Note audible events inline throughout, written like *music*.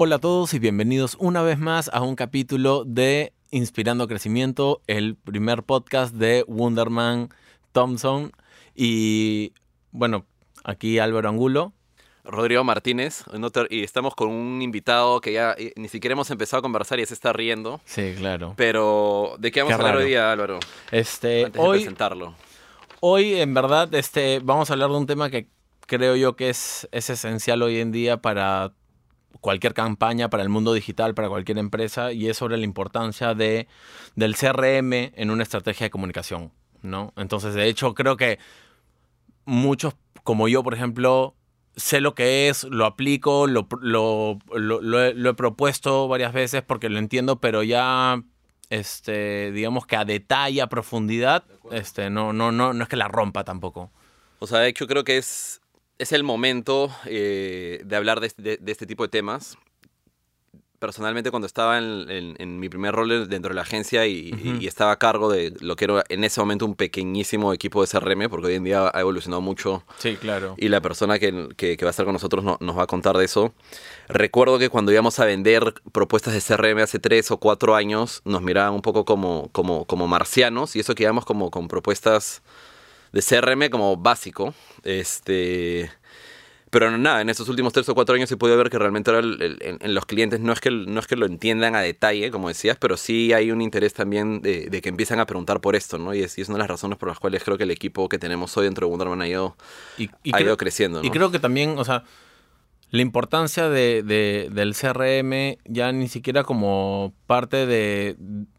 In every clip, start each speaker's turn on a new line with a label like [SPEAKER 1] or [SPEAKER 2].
[SPEAKER 1] Hola a todos y bienvenidos una vez más a un capítulo de Inspirando Crecimiento, el primer podcast de Wonderman Thompson. Y bueno, aquí Álvaro Angulo.
[SPEAKER 2] Rodrigo Martínez, y estamos con un invitado que ya eh, ni siquiera hemos empezado a conversar y se está riendo.
[SPEAKER 1] Sí, claro.
[SPEAKER 2] Pero, ¿de qué vamos a hablar hoy día, Álvaro?
[SPEAKER 1] Este,
[SPEAKER 2] Antes
[SPEAKER 1] hoy,
[SPEAKER 2] de presentarlo.
[SPEAKER 1] Hoy, en verdad, este, vamos a hablar de un tema que creo yo que es, es esencial hoy en día para cualquier campaña, para el mundo digital, para cualquier empresa, y es sobre la importancia de, del CRM en una estrategia de comunicación, ¿no? Entonces, de hecho, creo que muchos, como yo, por ejemplo, sé lo que es, lo aplico, lo, lo, lo, lo he, lo he propuesto varias veces porque lo entiendo, pero ya este, digamos que a detalle, a profundidad, este, no, no, no, no es que la rompa tampoco.
[SPEAKER 2] O sea, de hecho creo que es, es el momento eh, de hablar de, de- de este tipo de temas. Personalmente, cuando estaba en, en- en mi primer rol dentro de la agencia y, estaba a cargo de lo que era en ese momento un pequeñísimo equipo de CRM, porque hoy en día ha evolucionado mucho
[SPEAKER 1] Sí, claro.
[SPEAKER 2] y la persona que, que- que va a estar con nosotros no- nos va a contar de eso. Recuerdo que cuando íbamos a vender propuestas de CRM hace tres o cuatro años, nos miraban un poco como, como, como marcianos y eso que íbamos como con propuestas de CRM como básico. Este, pero nada, en estos últimos tres o cuatro años se puede ver que realmente ahora el- el- en, en los clientes no es, que, no es que lo entiendan a detalle, como decías, pero sí hay un interés también de, de que empiezan a preguntar por esto, ¿no? Y es, y es una de las razones por las cuales creo que el equipo que tenemos hoy dentro de Wonderman ha ido,
[SPEAKER 1] Y, y
[SPEAKER 2] ha
[SPEAKER 1] creo-
[SPEAKER 2] ido creciendo, ¿no?
[SPEAKER 1] Y creo que también, o sea, la importancia de, de- del CRM ya ni siquiera como parte de,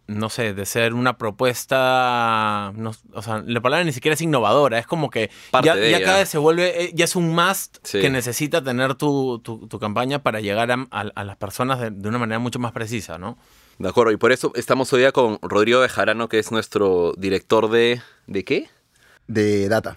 [SPEAKER 1] no sé, de ser una propuesta, no- o sea, la palabra ni siquiera es innovadora, es como que
[SPEAKER 2] Parte
[SPEAKER 1] ya,
[SPEAKER 2] de
[SPEAKER 1] ya
[SPEAKER 2] ella.
[SPEAKER 1] cada vez se vuelve, eh, ya es un must
[SPEAKER 2] Sí.
[SPEAKER 1] que necesita tener tu, tu- tu campaña para llegar a, a- a las personas de, de una manera mucho más precisa, ¿no?
[SPEAKER 2] De acuerdo, y por eso estamos hoy día con Rodrigo Bejarano, que es nuestro director de... ¿De qué?
[SPEAKER 3] de data.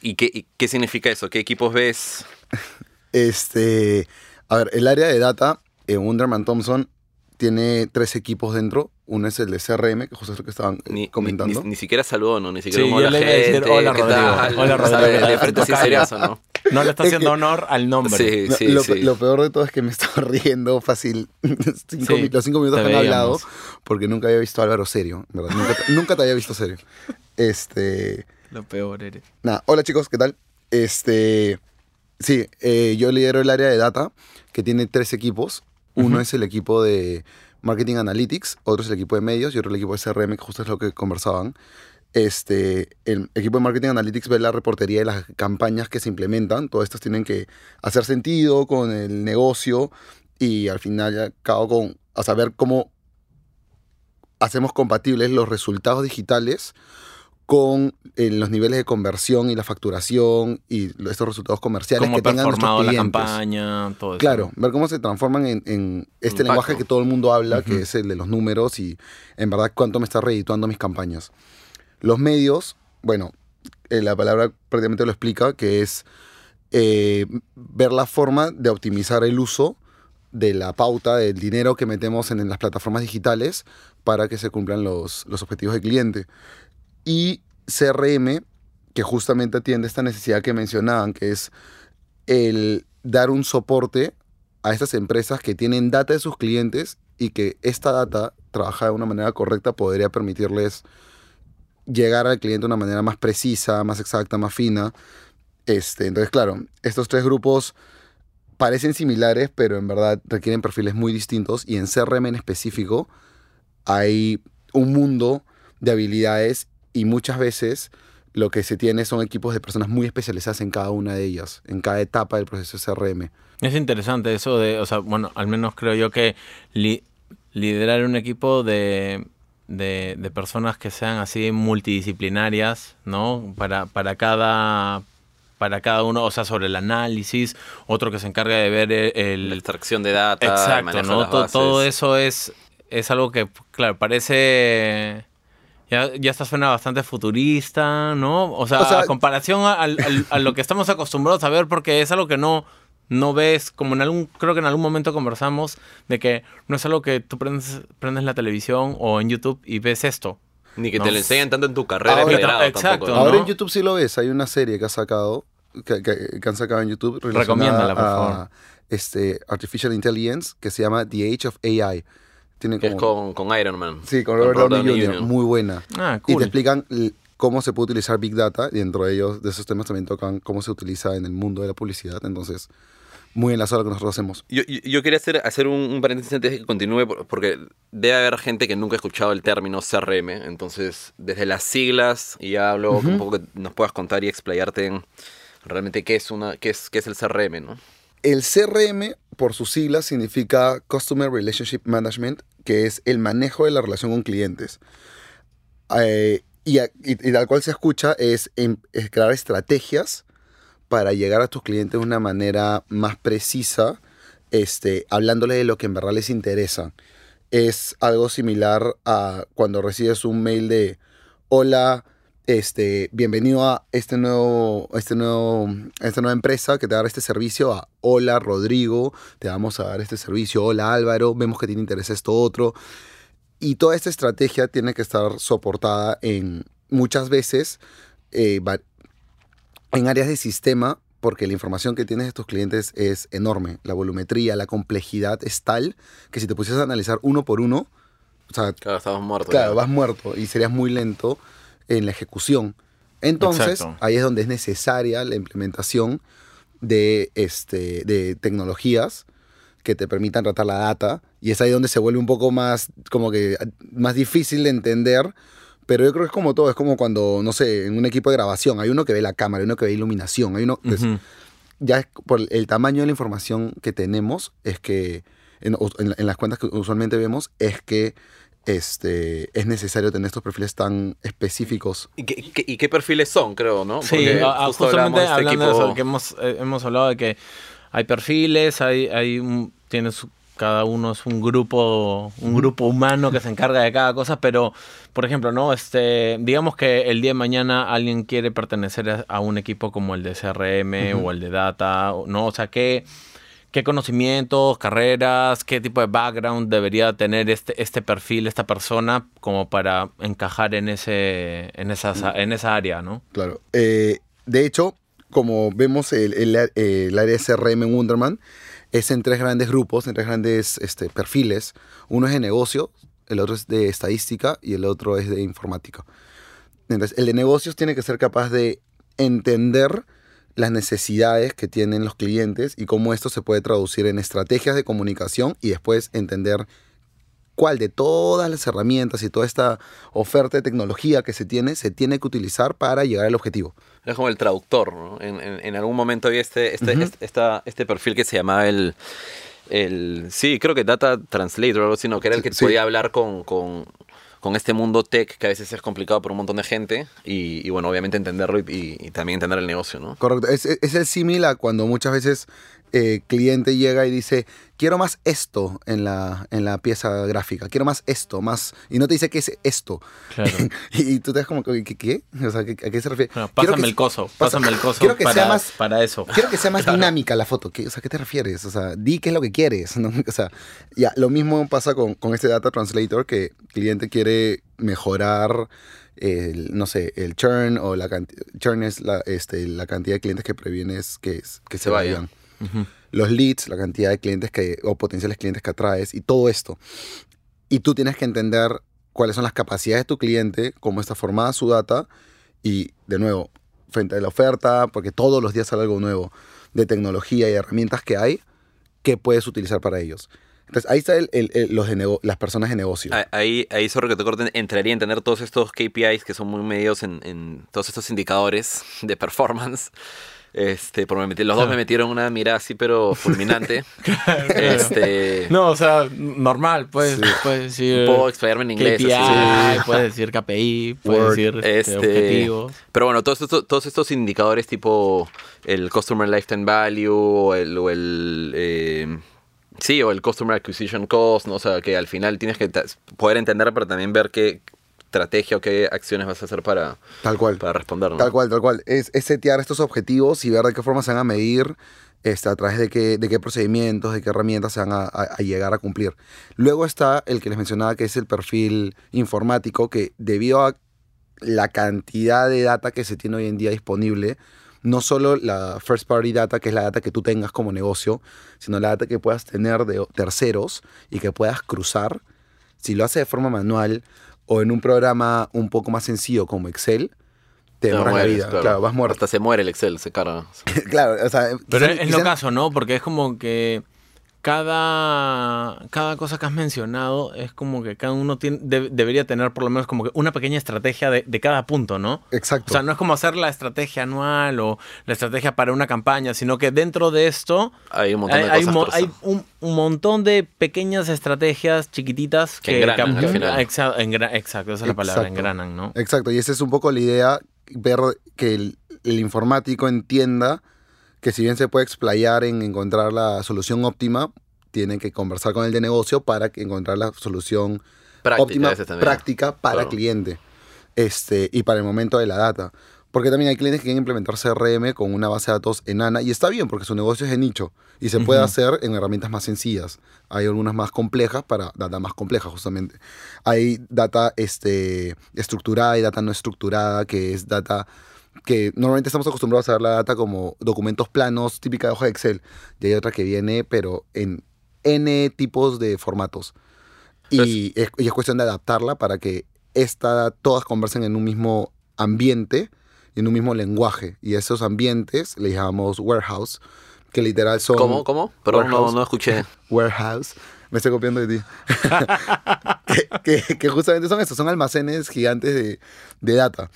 [SPEAKER 2] ¿Y qué, y qué significa eso? ¿Qué equipos ves? *laughs*
[SPEAKER 3] Este, a ver, el área de data en Wonderman Thompson tiene tres equipos dentro. Uno es el de CRM, que justo es lo que estaban eh,
[SPEAKER 2] Ni,
[SPEAKER 3] comentando.
[SPEAKER 2] ni, ni siquiera saludó, ¿no? Ni siquiera
[SPEAKER 1] Sí,
[SPEAKER 2] hola
[SPEAKER 1] le iba a decir,
[SPEAKER 2] gente,
[SPEAKER 1] "Hola,
[SPEAKER 2] ¿qué
[SPEAKER 1] Rodrigo".
[SPEAKER 2] tal?
[SPEAKER 1] Hola, Rodrigo.
[SPEAKER 2] de, de frente sí sería eso, ¿no?
[SPEAKER 1] No le está *laughs* haciendo honor al nombre.
[SPEAKER 2] Sí,
[SPEAKER 3] No,
[SPEAKER 2] sí,
[SPEAKER 3] lo,
[SPEAKER 2] sí.
[SPEAKER 3] lo peor de todo es que me *laughs* estaba riendo fácil *laughs* cinco los cinco minutos que han hablado porque nunca había visto a Álvaro serio, ¿verdad? Nunca, te- nunca te había visto serio. Este,
[SPEAKER 1] Lo peor eres.
[SPEAKER 3] Nada, hola chicos, ¿qué tal? Este, sí, eh, yo lidero el área de data que tiene tres equipos. Uno
[SPEAKER 1] Ujú.
[SPEAKER 3] es el equipo de Marketing Analytics, otro es el equipo de medios y otro el equipo de CRM, que justo es lo que conversaban. Este, el equipo de Marketing Analytics ve la reportería de las campañas que se implementan. Todas estas tienen que hacer sentido con el negocio y al final ya acabo con a saber cómo hacemos compatibles los resultados digitales con eh, los niveles de conversión y la facturación y estos resultados comerciales
[SPEAKER 1] Cómo
[SPEAKER 3] que tengan nuestros
[SPEAKER 1] performado la
[SPEAKER 3] clientes.
[SPEAKER 1] campaña, todo eso.
[SPEAKER 3] Claro, ver cómo se transforman en, en este
[SPEAKER 2] Impacto.
[SPEAKER 3] lenguaje que todo el mundo habla, que es el de los números y en verdad cuánto me está redituando mis campañas. Los medios, bueno, eh, la palabra prácticamente lo explica, que es eh, ver la forma de optimizar el uso de la pauta, del dinero que metemos en, en las plataformas digitales para que se cumplan los, los objetivos del cliente. Y CRM, que justamente atiende esta necesidad que mencionaban, que es el dar un soporte a estas empresas que tienen data de sus clientes y que esta data, trabajada de una manera correcta, podría permitirles llegar al cliente de una manera más precisa, más exacta, más fina. Este, entonces, claro, estos tres grupos parecen similares, pero en verdad requieren perfiles muy distintos y en CRM en específico hay un mundo de habilidades y muchas veces lo que se tiene son equipos de personas muy especializadas en cada una de ellas, en cada etapa del proceso de CRM.
[SPEAKER 1] Es interesante eso de, o sea, bueno, al menos creo yo que li- liderar un equipo de, de, de personas que sean así multidisciplinarias, ¿no? Para, para cada para cada uno, o sea, sobre el análisis, otro que se encarga de ver el,
[SPEAKER 2] La extracción de data, el
[SPEAKER 1] Exacto, ¿no? Todo, eso es, es algo que, claro, parece... Ya, ya está suena bastante futurista, ¿no? O sea,
[SPEAKER 3] O sea-
[SPEAKER 1] a comparación a, a lo que estamos acostumbrados a ver, porque es algo que no, no ves, como en algún, creo que en algún momento conversamos, de que no es algo que tú prendes, prendes la televisión o en YouTube y ves esto.
[SPEAKER 2] Ni que
[SPEAKER 1] No.
[SPEAKER 2] te lo enseñan tanto en tu carrera
[SPEAKER 3] Ahora-
[SPEAKER 2] de pregrado
[SPEAKER 1] Exacto,
[SPEAKER 2] tampoco. ¿no?
[SPEAKER 3] Ahora en YouTube sí lo ves, hay una serie que ha sacado, que, que- que han sacado en YouTube.
[SPEAKER 1] Recomiéndala, por
[SPEAKER 3] a
[SPEAKER 1] favor.
[SPEAKER 3] este, Artificial Intelligence que se llama The Age of AI. Tiene
[SPEAKER 2] Que es
[SPEAKER 3] como-
[SPEAKER 2] con, con Iron Man.
[SPEAKER 3] Sí, con Robert, Downey Jr. Muy buena.
[SPEAKER 1] Ah,
[SPEAKER 3] Y te
[SPEAKER 1] cool.
[SPEAKER 3] explican cómo se puede utilizar Big Data. Y dentro de ellos, de esos temas también tocan cómo se utiliza en el mundo de la publicidad. Entonces, muy enlazado a lo que nosotros hacemos.
[SPEAKER 2] Yo, yo- yo quería hacer, hacer un, un paréntesis antes de que continúe, por- porque debe haber gente que nunca ha escuchado el término CRM. Entonces, desde las siglas, y ya luego un poco que nos puedas contar y explayarte en realmente qué es, una, qué es, qué es el CRM, ¿no?
[SPEAKER 3] El CRM, por sus siglas, significa Customer Relationship Management, que es el manejo de la relación con clientes. Eh, y, y- tal cual se escucha es, em- es crear estrategias para llegar a tus clientes de una manera más precisa, este, hablándole de lo que en verdad les interesa. Es algo similar a cuando recibes un mail de hola, este, bienvenido a este nuevo, este nuevo, esta nueva empresa que te va a dar este servicio. A hola Rodrigo, te vamos a dar este servicio. Hola Álvaro, vemos que tiene interés esto otro. Y toda esta estrategia tiene que estar soportada en muchas veces eh, en áreas de sistema, porque la información que tienes de tus clientes es enorme. La volumetría, la complejidad es tal que si te pusieras a analizar uno por uno, o sea,
[SPEAKER 2] Claro, estamos muertos.
[SPEAKER 3] Claro,
[SPEAKER 2] ya.
[SPEAKER 3] vas muerto y serías muy lento en la ejecución. Entonces,
[SPEAKER 1] Exacto.
[SPEAKER 3] ahí es donde es necesaria la implementación de, este, de tecnologías que te permitan tratar la data. Y es ahí donde se vuelve un poco más, como que, más difícil de entender. Pero yo creo que es como todo, es como cuando, no sé, en un equipo de grabación, hay uno que ve la cámara, hay uno que ve iluminación, hay uno... pues,
[SPEAKER 1] Ujú.
[SPEAKER 3] ya por el tamaño de la información que tenemos, es que en, en- en las cuentas que usualmente vemos, es que este, es necesario tener estos perfiles tan específicos.
[SPEAKER 2] ¿Y qué, qué- y qué perfiles son, creo, no?
[SPEAKER 1] Sí,
[SPEAKER 2] Porque
[SPEAKER 1] a- a-
[SPEAKER 2] justo
[SPEAKER 1] justamente
[SPEAKER 2] este
[SPEAKER 1] hablando de eso,
[SPEAKER 2] equipo-
[SPEAKER 1] que hemos, eh, hemos hablado de que hay perfiles, hay, hay un- tiene su- cada uno es un grupo, un grupo humano que se encarga de cada cosa, pero, por ejemplo, ¿no? Este, digamos que el día de mañana alguien quiere pertenecer a, a un equipo como el de CRM o el de Data, o- ¿no? O sea, ¿qué, qué conocimientos, carreras, qué tipo de background debería tener este, este perfil, esta persona, como para encajar en ese, en esa, en esa área, ¿no?
[SPEAKER 3] Claro. Eh, de hecho, como vemos, el, el, el área CRM en Wonderman es en tres grandes grupos, en tres grandes este, perfiles. Uno es de negocio, el otro es de estadística y el otro es de informática. Entonces, el de negocios tiene que ser capaz de entender las necesidades que tienen los clientes y cómo esto se puede traducir en estrategias de comunicación y después entender cuál de todas las herramientas y toda esta oferta de tecnología que se tiene se tiene que utilizar para llegar al objetivo.
[SPEAKER 2] Es como el traductor, ¿no? En, en- en algún momento había este, este, este, esta- este perfil que se llamaba el, el... Sí, creo que Data Translator o algo así, ¿no? Que era el que
[SPEAKER 3] Sí.
[SPEAKER 2] podía hablar con, con, con este mundo tech que a veces es complicado por un montón de gente y, bueno, obviamente entenderlo y, también entender el negocio, ¿no?
[SPEAKER 3] Correcto. Es el símil a cuando muchas veces eh, cliente llega y dice, quiero más esto en la, en la pieza gráfica, quiero más esto, más... Y no te dice qué es esto.
[SPEAKER 1] Claro. *laughs*
[SPEAKER 3] y, tú te das como, ¿qué? qué? O sea, ¿qué- ¿a qué se refiere?
[SPEAKER 1] Bueno, pásame
[SPEAKER 3] que-
[SPEAKER 1] el coso, pásame el coso
[SPEAKER 3] quiero que
[SPEAKER 1] para,
[SPEAKER 3] sea más-
[SPEAKER 1] para eso.
[SPEAKER 3] Quiero que sea más dinámica la foto. ¿Qué, o sea, ¿qué te refieres? O sea, di qué es lo que quieres. ¿no? *laughs* O sea, ya, lo mismo pasa con, con este Data Translator que el cliente quiere mejorar, el, no sé, el churn o la cantidad... Churn es la, este, la cantidad de clientes que previenes que, que se,
[SPEAKER 2] Se vayan.
[SPEAKER 3] vayan. Los leads, la cantidad de clientes que, o potenciales clientes que atraes y todo esto. Y tú tienes que entender cuáles son las capacidades de tu cliente, cómo está formada su data y, de nuevo, frente a la oferta, porque todos los días sale algo nuevo de tecnología y herramientas que hay que puedes utilizar para ellos. Entonces, ahí está el- el- el- los las personas de negocio.
[SPEAKER 2] Ah, Ahí, ahí sorry que te corten, entraría en tener todos estos KPIs que son muy medios en, en todos estos indicadores de performance. Este, por me metí- los dos me metieron una mirada así, pero *laughs* fulminante. *laughs* este,
[SPEAKER 1] No, o sea, normal, puedes,
[SPEAKER 3] Sí.
[SPEAKER 1] puedes decir
[SPEAKER 2] puedo explayarme en inglés.
[SPEAKER 1] KPI,
[SPEAKER 2] así.
[SPEAKER 1] puedes decir KPI, puedes
[SPEAKER 3] Word.
[SPEAKER 1] decir este,
[SPEAKER 2] Este,
[SPEAKER 1] objetivos.
[SPEAKER 2] pero bueno, todos estos, todos estos indicadores tipo el Customer Lifetime Value o el, o el, eh, sí, o el Customer Acquisition Cost, ¿no? o sea, que al final tienes que poder entender, pero también ver qué estrategia o qué acciones vas a hacer para,
[SPEAKER 3] Tal cual.
[SPEAKER 2] para responder. ¿no?
[SPEAKER 3] Tal cual, tal cual. Es, es setear estos objetivos y ver de qué forma se van a medir, este, a través de qué, de qué procedimientos, de qué herramientas se van a, a- a llegar a cumplir. Luego está el que les mencionaba, que es el perfil informático, que debido a la cantidad de data que se tiene hoy en día disponible, no solo la first party data, que es la data que tú tengas como negocio, sino la data que puedas tener de terceros y que puedas cruzar. Si lo haces de forma manual o en un programa un poco más sencillo como Excel, te
[SPEAKER 2] No,
[SPEAKER 3] demoras la
[SPEAKER 2] mueres,
[SPEAKER 3] vida.
[SPEAKER 2] claro.
[SPEAKER 3] Claro, vas muerto.
[SPEAKER 2] Hasta se muere el Excel, se carga. *laughs*
[SPEAKER 3] claro, o sea,
[SPEAKER 1] Pero
[SPEAKER 3] quizá-
[SPEAKER 1] es lo caso, ¿no? Porque es como que cada, cada cosa que has mencionado es como que cada uno tiene, de- debería tener por lo menos como que una pequeña estrategia de, de cada punto, ¿no?
[SPEAKER 3] Exacto.
[SPEAKER 1] O sea, no es como hacer la estrategia anual o la estrategia para una campaña, sino que dentro de esto
[SPEAKER 2] Hay un montón
[SPEAKER 1] hay,
[SPEAKER 2] de
[SPEAKER 1] hay
[SPEAKER 2] cosas.
[SPEAKER 1] hay un, un montón de pequeñas estrategias chiquititas
[SPEAKER 2] Que
[SPEAKER 1] que,
[SPEAKER 2] engranan
[SPEAKER 1] que-
[SPEAKER 2] al final.
[SPEAKER 1] Exa- engra- exacto, esa es la palabra,
[SPEAKER 3] Exacto.
[SPEAKER 1] engranan, ¿no?
[SPEAKER 3] Exacto, y esa es un poco la idea, ver que el, el informático entienda que si bien se puede explayar en encontrar la solución óptima, tiene que conversar con el de negocio para encontrar la solución
[SPEAKER 2] Práctica,
[SPEAKER 3] óptima, práctica para
[SPEAKER 2] Claro.
[SPEAKER 3] cliente este, y para el momento de la data. Porque también hay clientes que quieren implementar CRM con una base de datos enana y está bien porque su negocio es de nicho y se puede hacer en herramientas más sencillas. Hay algunas más complejas para data más compleja justamente. Hay data este, estructurada y data no estructurada que es data que normalmente estamos acostumbrados a ver la data como documentos planos, típica de hoja de Excel. Y hay otra que viene pero en N tipos de formatos. Y es, y es cuestión de adaptarla para que esta, todas conversen en un mismo ambiente y en un mismo lenguaje. Y esos ambientes le llamamos warehouse, que literal son...
[SPEAKER 2] ¿Cómo? ¿Cómo? Perdón, no, no escuché. *laughs*
[SPEAKER 3] Warehouse. Me estoy copiando de ti. *laughs* que, que- que justamente son estos, son almacenes gigantes de, de data.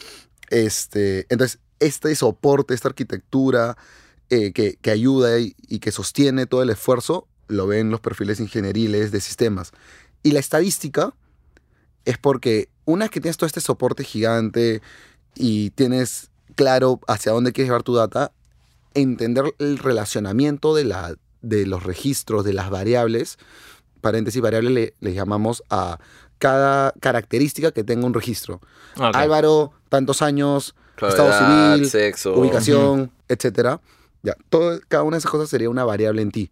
[SPEAKER 3] Este, entonces, este soporte, esta arquitectura eh, que, ayuda y, y que sostiene todo el esfuerzo, lo ven los perfiles ingenieriles de sistemas. Y la estadística es porque una vez que tienes todo este soporte gigante y tienes claro hacia dónde quieres llevar tu data, entender el relacionamiento de, la, de los registros, de las variables, paréntesis, variables le, le llamamos a cada característica que tenga un registro.
[SPEAKER 1] Ok.
[SPEAKER 3] Álvaro, tantos años,
[SPEAKER 2] Claro,
[SPEAKER 3] estado
[SPEAKER 2] edad,
[SPEAKER 3] civil,
[SPEAKER 2] sexo.
[SPEAKER 3] ubicación, etcétera. Ya, todo, cada una de esas cosas sería una variable en ti.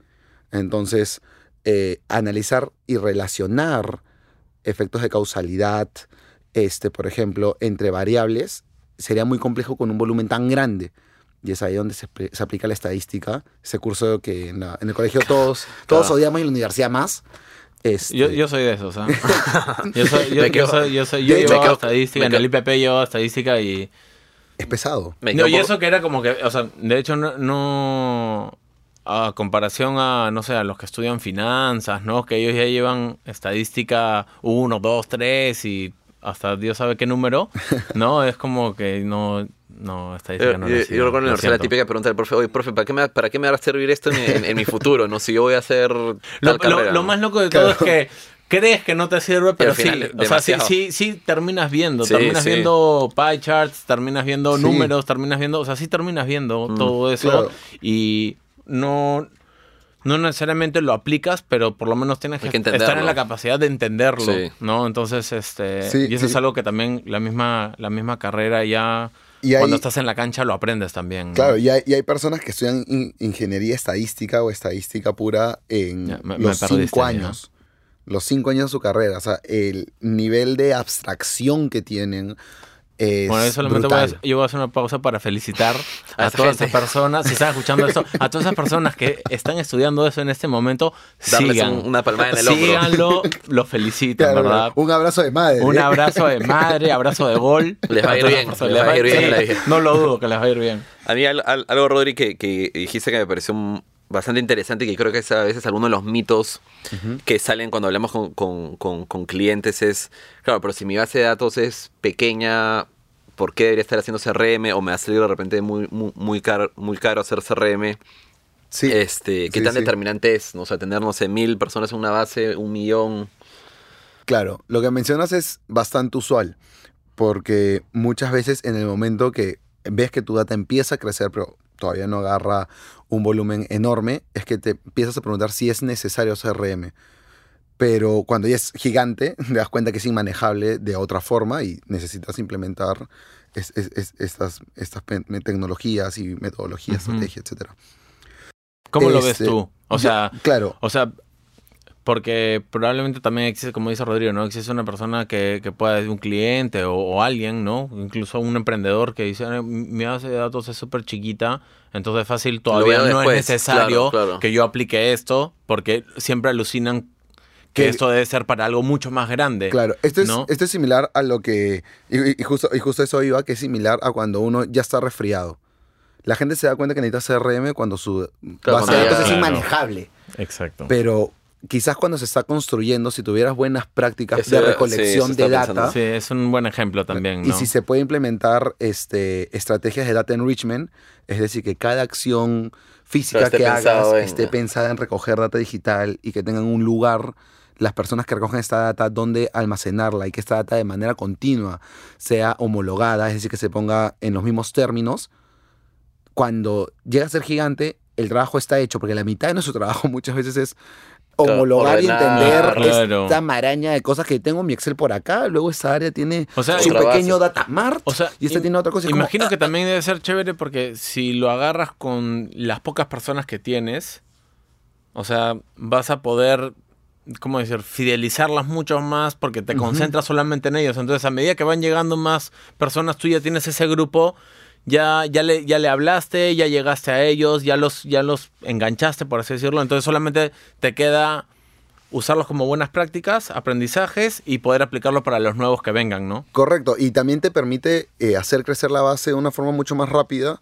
[SPEAKER 3] Entonces, eh, analizar y relacionar efectos de causalidad, este, por ejemplo, entre variables, sería muy complejo con un volumen tan grande. Y es ahí donde se, apl- se aplica la estadística, ese curso que en, la- en el colegio todos, todos
[SPEAKER 2] Claro.
[SPEAKER 3] odiamos y en la universidad más. Este,
[SPEAKER 1] Yo, yo soy de esos, ¿ah? *laughs* yo soy, yo, yo soy, yo soy, yo
[SPEAKER 3] hecho,
[SPEAKER 1] llevaba estadística, en el IPP llevaba estadística y...
[SPEAKER 3] es pesado.
[SPEAKER 2] Me
[SPEAKER 1] No, y
[SPEAKER 2] poco-
[SPEAKER 1] eso que era como que, o sea, de hecho no, no- a comparación a, no sé, a los que estudian finanzas, ¿no? Que ellos ya llevan estadística 1, 2, 3 y hasta Dios sabe qué número, *laughs* ¿no? Es como que no, no, estadística
[SPEAKER 2] Yo,
[SPEAKER 1] no
[SPEAKER 2] yo- yo
[SPEAKER 1] sigo,
[SPEAKER 2] recuerdo en la universidad la típica pregunta del profe, oye, profe, ¿para qué me, para qué me a servir esto en, en- en mi futuro? No, si yo voy a hacer *laughs* tal
[SPEAKER 1] Lo, lo-
[SPEAKER 2] carrera.
[SPEAKER 1] lo
[SPEAKER 2] ¿no?
[SPEAKER 1] más loco de todo es que crees que no te sirve, pero
[SPEAKER 2] final,
[SPEAKER 1] sí, o sea, sí, sí, sí terminas viendo,
[SPEAKER 2] Sí,
[SPEAKER 1] terminas
[SPEAKER 2] sí.
[SPEAKER 1] viendo pie charts, terminas viendo números, terminas viendo, o sea, sí terminas viendo
[SPEAKER 2] Mm,
[SPEAKER 1] todo eso
[SPEAKER 3] claro.
[SPEAKER 1] y no no necesariamente lo aplicas, pero por lo menos tienes que,
[SPEAKER 2] que
[SPEAKER 1] estar en la capacidad de entenderlo,
[SPEAKER 2] Sí.
[SPEAKER 1] ¿no? Entonces, este,
[SPEAKER 3] Sí,
[SPEAKER 1] y eso
[SPEAKER 3] sí.
[SPEAKER 1] es algo que también la misma la misma carrera ya
[SPEAKER 3] Y
[SPEAKER 1] cuando
[SPEAKER 3] hay-
[SPEAKER 1] estás en la cancha lo aprendes también. ¿no?
[SPEAKER 3] Claro, y hay, y hay personas que estudian in- ingeniería estadística o estadística pura en
[SPEAKER 1] Ya, me- me
[SPEAKER 3] los cinco
[SPEAKER 1] ahí, ¿no?
[SPEAKER 3] años. Los cinco años de su carrera. O sea, el nivel de abstracción que tienen es
[SPEAKER 1] Bueno, yo solamente voy a, yo voy a hacer una pausa para felicitar *laughs*
[SPEAKER 2] A
[SPEAKER 1] todas esas personas, si están escuchando esto, a todas esas personas que *laughs* están estudiando eso en este momento,
[SPEAKER 2] Darles
[SPEAKER 1] sigan.
[SPEAKER 2] un- una palmada en el hombro.
[SPEAKER 1] Síganlo, lo felicito,
[SPEAKER 3] Claro,
[SPEAKER 1] ¿verdad?
[SPEAKER 3] Un abrazo de madre.
[SPEAKER 1] Un abrazo de madre, abrazo de gol. *laughs*
[SPEAKER 2] Les va a ir bien, les va a ir bien
[SPEAKER 1] sí,
[SPEAKER 2] en la vida.
[SPEAKER 1] No lo dudo que les va a ir bien.
[SPEAKER 2] A mí al- al- algo, Rodri, que, que dijiste que me pareció un- bastante interesante y que creo que es a veces alguno de los mitos que salen cuando hablamos con, con- con- con clientes es, claro, pero si mi base de datos es pequeña, ¿por qué debería estar haciendo CRM? O me va a salir de repente muy, muy, muy, caro, muy caro hacer CRM.
[SPEAKER 3] Sí.
[SPEAKER 2] este, ¿Qué
[SPEAKER 3] sí,
[SPEAKER 2] tan
[SPEAKER 3] sí.
[SPEAKER 2] determinante es? ¿no? O sea, tener, no sé, mil personas en una base, un millón.
[SPEAKER 3] Claro, lo que mencionas es bastante usual, porque muchas veces en el momento que ves que tu data empieza a crecer, pero todavía no agarra un volumen enorme, es que te empiezas a preguntar si es necesario CRM. Pero cuando ya es gigante, *laughs* te das cuenta que es inmanejable de otra forma y necesitas implementar es- es- es- estas, estas tecnologías y metodologías,
[SPEAKER 1] Ujú.
[SPEAKER 3] estrategia, etc.
[SPEAKER 1] ¿Cómo lo ves
[SPEAKER 3] Este,
[SPEAKER 1] tú? O sea,
[SPEAKER 3] Claro,
[SPEAKER 1] o sea, Porque probablemente también existe, como dice Rodrigo, ¿no? Existe una persona que, que pueda, un cliente o, o alguien, ¿no? Incluso un emprendedor que dice, "Ah, mi base de datos es súper chiquita, entonces fácil todavía no
[SPEAKER 2] después,
[SPEAKER 1] es necesario
[SPEAKER 2] claro, claro.
[SPEAKER 1] que yo aplique esto, porque siempre alucinan que
[SPEAKER 3] Que-
[SPEAKER 1] esto debe ser para algo mucho más grande.
[SPEAKER 3] Claro, esto es,
[SPEAKER 1] ¿no?
[SPEAKER 3] esto es similar a lo que. Y, y justo, y justo eso iba, que es similar a cuando uno ya está resfriado. La gente se da cuenta que necesita CRM cuando su
[SPEAKER 2] Claro,
[SPEAKER 3] base de datos es
[SPEAKER 1] Claro.
[SPEAKER 3] inmanejable.
[SPEAKER 1] Exacto.
[SPEAKER 3] Pero quizás cuando se está construyendo, si tuvieras buenas prácticas
[SPEAKER 2] Ese-
[SPEAKER 3] de recolección
[SPEAKER 2] eso
[SPEAKER 3] de
[SPEAKER 2] estaba
[SPEAKER 3] data,
[SPEAKER 2] pensando.
[SPEAKER 1] Sí, es un buen ejemplo también,
[SPEAKER 3] y
[SPEAKER 1] ¿no?
[SPEAKER 3] si se puede implementar este, estrategias de data enrichment, es decir, que cada acción física que hagas
[SPEAKER 2] en-
[SPEAKER 3] esté pensada en recoger data digital y que tengan un lugar las personas que recogen esta data donde almacenarla y que esta data de manera continua sea homologada, es decir, que se ponga en los mismos términos. Cuando llega a ser gigante, el trabajo está hecho, porque la mitad de nuestro *laughs* trabajo muchas veces es homologar y entender
[SPEAKER 1] claro.
[SPEAKER 3] esta maraña de cosas que tengo en mi Excel por acá, luego esa área tiene
[SPEAKER 1] O sea,
[SPEAKER 3] su pequeño
[SPEAKER 2] base.
[SPEAKER 3] data mart
[SPEAKER 1] O sea,
[SPEAKER 3] y esta tiene otra cosa. como,
[SPEAKER 1] Imagino
[SPEAKER 3] ah,
[SPEAKER 1] que también debe ser chévere porque si lo agarras con las pocas personas que tienes, o sea, vas a poder, ¿cómo decir?, fidelizarlas mucho más porque te concentras solamente en ellos. Entonces, a medida que van llegando más personas, tú ya tienes ese grupo, ya, ya, le, ya le hablaste, ya llegaste a ellos, ya los, ya los enganchaste, por así decirlo. Entonces, solamente te queda usarlos como buenas prácticas, aprendizajes y poder aplicarlo para los nuevos que vengan, ¿no?
[SPEAKER 3] Correcto, y también te permite eh, hacer crecer la base de una forma mucho más rápida,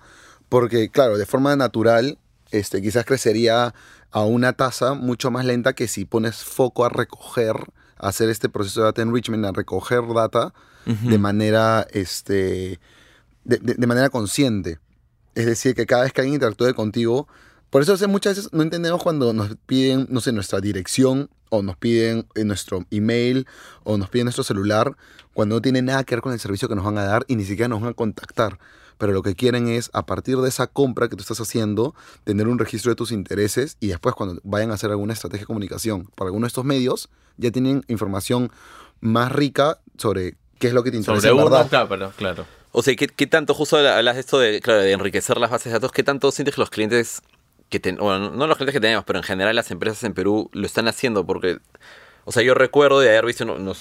[SPEAKER 3] porque claro, de forma natural, este, quizás crecería a una tasa mucho más lenta que si pones foco a recoger, a hacer este proceso de data enrichment, a recoger data de manera, este, de, de- de manera consciente. Es decir, que cada vez que alguien interactúe contigo, por eso muchas veces no entendemos cuando nos piden, no sé, nuestra dirección o nos piden eh, nuestro email o nos piden nuestro celular, cuando no tiene nada que ver con el servicio que nos van a dar y ni siquiera nos van a contactar. Pero lo que quieren es, a partir de esa compra que tú estás haciendo, tener un registro de tus intereses y después cuando vayan a hacer alguna estrategia de comunicación para alguno de estos medios, ya tienen información más rica sobre qué es lo que te interesa
[SPEAKER 1] Sobre
[SPEAKER 3] en
[SPEAKER 1] uno,
[SPEAKER 3] verdad.
[SPEAKER 1] claro, pero- claro.
[SPEAKER 2] O sea, ¿qué, qué tanto, justo hablas de esto de, claro, de enriquecer las bases de datos, qué tanto sientes que los clientes que ten- bueno, no los clientes que tenemos, pero en general las empresas en Perú lo están haciendo? Porque, o sea, yo recuerdo de haber visto, bueno,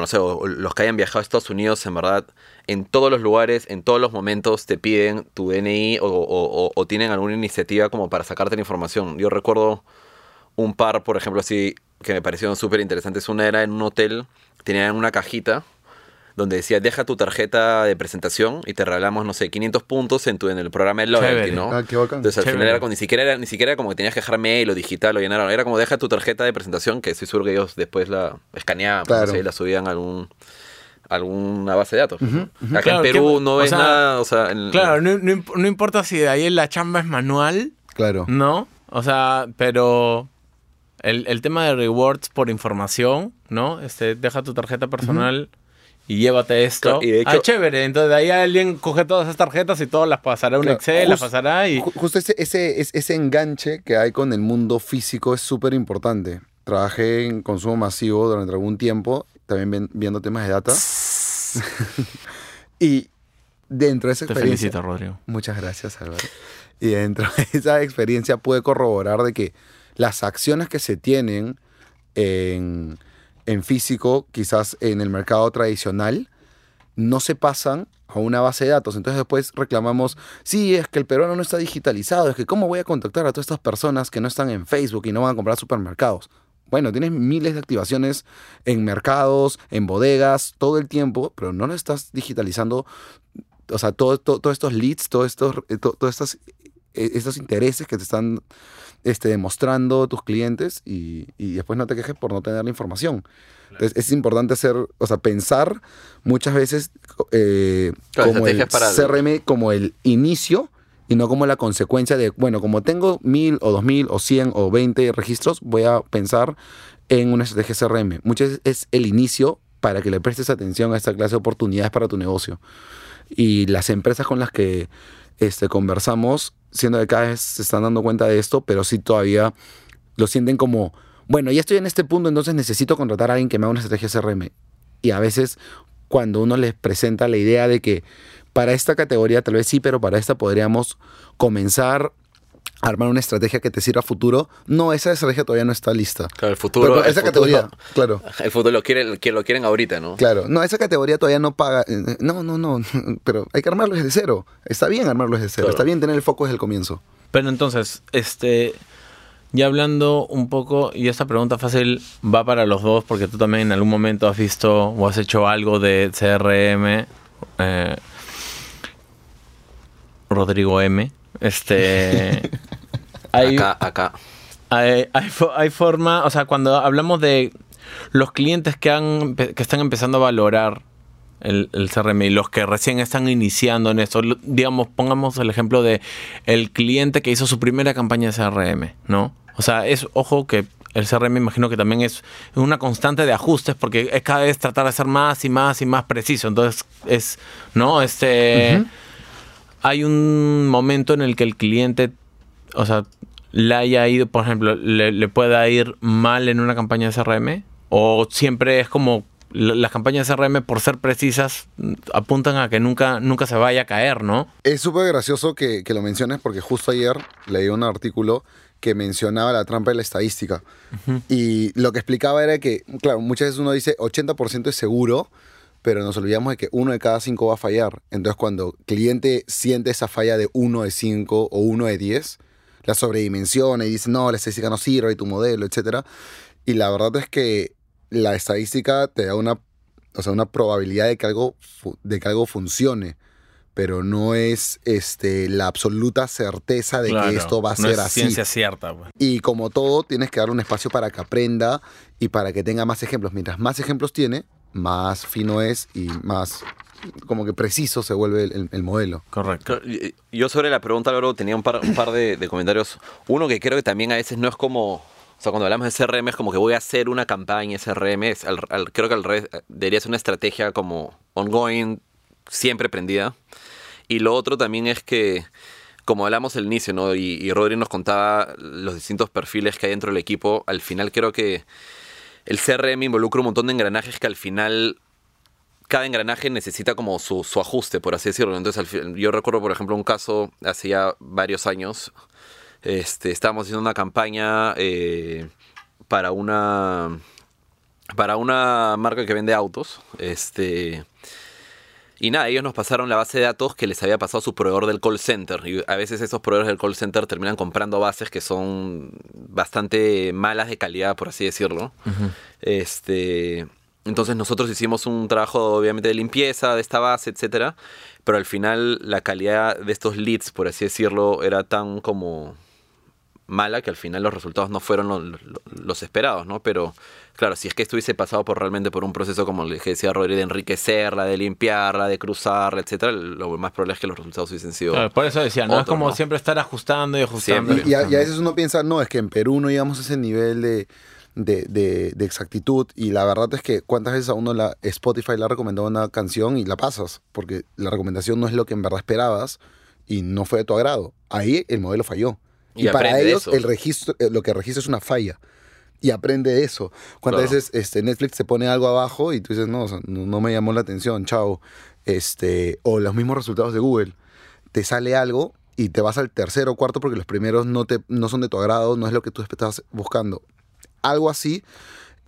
[SPEAKER 2] no sé, los que hayan viajado a Estados Unidos, en verdad, en todos los lugares, en todos los momentos te piden tu DNI o- o tienen alguna iniciativa como para sacarte la información. Yo recuerdo un par, por ejemplo, así, que me parecieron súper interesantes. Una era en un hotel, tenían una cajita donde decía, deja tu tarjeta de presentación y te regalamos, no sé, 500 puntos en, tu, en el programa de Loyalty,
[SPEAKER 1] Chévere.
[SPEAKER 2] ¿no?
[SPEAKER 3] Ah, qué bacán.
[SPEAKER 2] Entonces al
[SPEAKER 1] Chévere.
[SPEAKER 2] final era como, ni siquiera era, ni siquiera era como que tenías que dejar mail o digital o llenar, era como deja tu tarjeta de presentación, que estoy seguro que ellos después la escaneaban, pues,
[SPEAKER 3] Claro.
[SPEAKER 2] no sé, la subían a algún alguna base de datos. pues, ¿no? Acá
[SPEAKER 1] Claro,
[SPEAKER 2] en Perú
[SPEAKER 1] que-
[SPEAKER 2] no
[SPEAKER 1] sea,
[SPEAKER 2] nada, o sea, en-
[SPEAKER 1] Claro, no, no importa si de ahí la chamba es manual,
[SPEAKER 3] Claro.
[SPEAKER 1] ¿no? O sea, pero el, el tema de rewards por información, ¿no? Este, deja tu tarjeta personal y llévate esto.
[SPEAKER 2] Y de hecho-
[SPEAKER 1] ah, chévere. Entonces de ahí alguien coge todas esas tarjetas y todas las pasará a un
[SPEAKER 3] Claro,
[SPEAKER 1] Excel, las pasará y...
[SPEAKER 3] Ju- Justo ese, ese, es- ese enganche que hay con el mundo físico es súper importante. Trabajé en consumo masivo durante algún tiempo, también viendo temas de data. *laughs* y dentro de esa
[SPEAKER 1] Te
[SPEAKER 3] experiencia...
[SPEAKER 1] felicito, Rodrigo.
[SPEAKER 3] Muchas gracias, Álvaro. Y dentro de esa experiencia pude corroborar de que las acciones que se tienen en, en físico, quizás en el mercado tradicional, no se pasan a una base de datos. Entonces después reclamamos, sí, es que el peruano no está digitalizado, es que cómo voy a contactar a todas estas personas que no están en Facebook y no van a comprar supermercados. Bueno, tienes miles de activaciones en mercados, en bodegas, todo el tiempo, pero no lo estás digitalizando. O sea, todo- todo- todos estos leads, todos estos, eh, eh, estos intereses que te están este, demostrando tus clientes y, y después no te quejes por no tener la información. Entonces es importante hacer, o sea, pensar muchas veces eh, como el- CRM como el inicio y no como la consecuencia de, bueno, como tengo mil o dos mil o cien o veinte registros, voy a pensar en una estrategia CRM. Muchas veces es el inicio para que le prestes atención a esta clase de oportunidades para tu negocio. Y las empresas con las que este, conversamos, siendo que cada vez se están dando cuenta de esto, pero sí todavía lo sienten como, bueno, ya estoy en este punto, entonces necesito contratar a alguien que me haga una estrategia CRM. Y a veces cuando uno les presenta la idea de que para esta categoría tal vez sí, pero para esta podríamos comenzar armar una estrategia que te sirva a futuro. No, esa estrategia todavía no está lista.
[SPEAKER 2] Claro, el futuro.
[SPEAKER 3] Pero
[SPEAKER 2] el
[SPEAKER 3] esa
[SPEAKER 2] futuro-
[SPEAKER 3] categoría, *laughs* claro.
[SPEAKER 2] El futuro lo quieren, que lo quieren ahorita, ¿no?
[SPEAKER 3] Claro, no, esa categoría todavía no paga. eh, No, no, no, *laughs* pero hay que armarlo desde cero. Está bien armarlo desde cero,
[SPEAKER 2] Claro.
[SPEAKER 3] está bien tener el foco desde el comienzo.
[SPEAKER 1] Pero entonces, este, ya hablando un poco, y esta pregunta fácil va para los dos, porque tú también en algún momento has visto o has hecho algo de CRM. eh, Rodrigo M. Este. *laughs* hay,
[SPEAKER 2] Acá, acá.
[SPEAKER 1] hay, hay fo- hay forma, o sea, cuando hablamos de los clientes que, han, que están empezando a valorar el, el CRM y los que recién están iniciando en esto, digamos, pongamos el ejemplo de el cliente que hizo su primera campaña de CRM, ¿no? O sea, es, ojo que el CRM imagino que también es una constante de ajustes porque es cada vez tratar de ser más y más y más preciso. Entonces, es, ¿no? Este hay un momento en el que el cliente, o sea, le haya ido, por ejemplo, le, le pueda ir mal en una campaña de CRM? ¿O siempre es como la- las campañas de CRM, por ser precisas, apuntan a que nunca, nunca se vaya a caer, ¿no?
[SPEAKER 3] Es súper gracioso que, que lo menciones porque justo ayer leí un artículo que mencionaba la trampa de la estadística. Y lo que explicaba era que, claro, muchas veces uno dice 80% es seguro, pero nos olvidamos de que uno de cada cinco va a fallar. Entonces, cuando el cliente siente esa falla de uno de cinco o uno de 10, la sobredimensiona y dice, no, la estadística no sirve, y tu modelo, etc. Y la verdad es que la estadística te da una, o sea, una probabilidad de que algo, de que algo funcione pero no es este, la absoluta certeza de
[SPEAKER 1] Claro,
[SPEAKER 3] que esto va a
[SPEAKER 1] no
[SPEAKER 3] ser
[SPEAKER 1] es
[SPEAKER 3] así.
[SPEAKER 1] ciencia cierta. pues.
[SPEAKER 3] Y como todo, tienes que darle un espacio para que aprenda y para que tenga más ejemplos. Mientras más ejemplos tiene, más fino es y más como que preciso se vuelve el, el- el modelo.
[SPEAKER 1] Correcto.
[SPEAKER 2] Yo sobre la pregunta, Álvaro, tenía un par, un par de, de comentarios. Uno que creo que también a veces no es como... O sea, cuando hablamos de CRM es como que voy a hacer una campaña CRM. Es al- al- creo que al revés debería ser una estrategia como ongoing, siempre prendida. Y lo otro también es que, como hablamos al inicio, ¿no? Y, y Rodri nos contaba los distintos perfiles que hay dentro del equipo, al final creo que el CRM involucra un montón de engranajes que al final cada engranaje necesita como su, su ajuste, por así decirlo. Entonces, al fin- yo recuerdo, por ejemplo, un caso hace ya varios años. Este, estábamos haciendo una campaña eh, para una para una marca que vende autos. Este, y nada, ellos nos pasaron la base de datos que les había pasado su proveedor del call center. Y a veces esos proveedores del call center terminan comprando bases que son bastante malas de calidad, por así decirlo. Este, entonces nosotros hicimos un trabajo obviamente de limpieza de esta base, etcétera, pero al final la calidad de estos leads, por así decirlo, era tan como mala que al final los resultados no fueron lo- lo- los esperados, ¿no? Pero claro, si es que estuviese pasado por realmente por un proceso como el que decía Rodri de enriquecerla, de limpiarla, de cruzarla, etcétera, lo más probable es que los resultados hubiesen sido
[SPEAKER 1] Claro, por eso decía, no es como
[SPEAKER 2] ¿no?
[SPEAKER 1] siempre estar ajustando y ajustando.
[SPEAKER 2] Siempre.
[SPEAKER 3] Y a, y a veces uno piensa, no, es que en Perú no llegamos a ese nivel de, de, de- de exactitud. Y la verdad es que cuántas veces a uno la, Spotify le ha recomendado una canción y la pasas, porque la recomendación no es lo que en verdad esperabas y no fue de tu agrado. Ahí el modelo falló.
[SPEAKER 2] Y
[SPEAKER 3] Y, para ellos
[SPEAKER 2] eso.
[SPEAKER 3] el registro, eh, lo que registra es una falla. Y aprende de eso. ¿Cuántas
[SPEAKER 2] Claro.
[SPEAKER 3] veces este, Netflix te pone algo abajo y tú dices, no, o sea, no, no me llamó la atención, chao. Este, o los mismos resultados de Google. Te sale algo y te vas al tercero o cuarto porque los primeros no, te, no son de tu agrado, no es lo que tú estabas buscando. Algo así.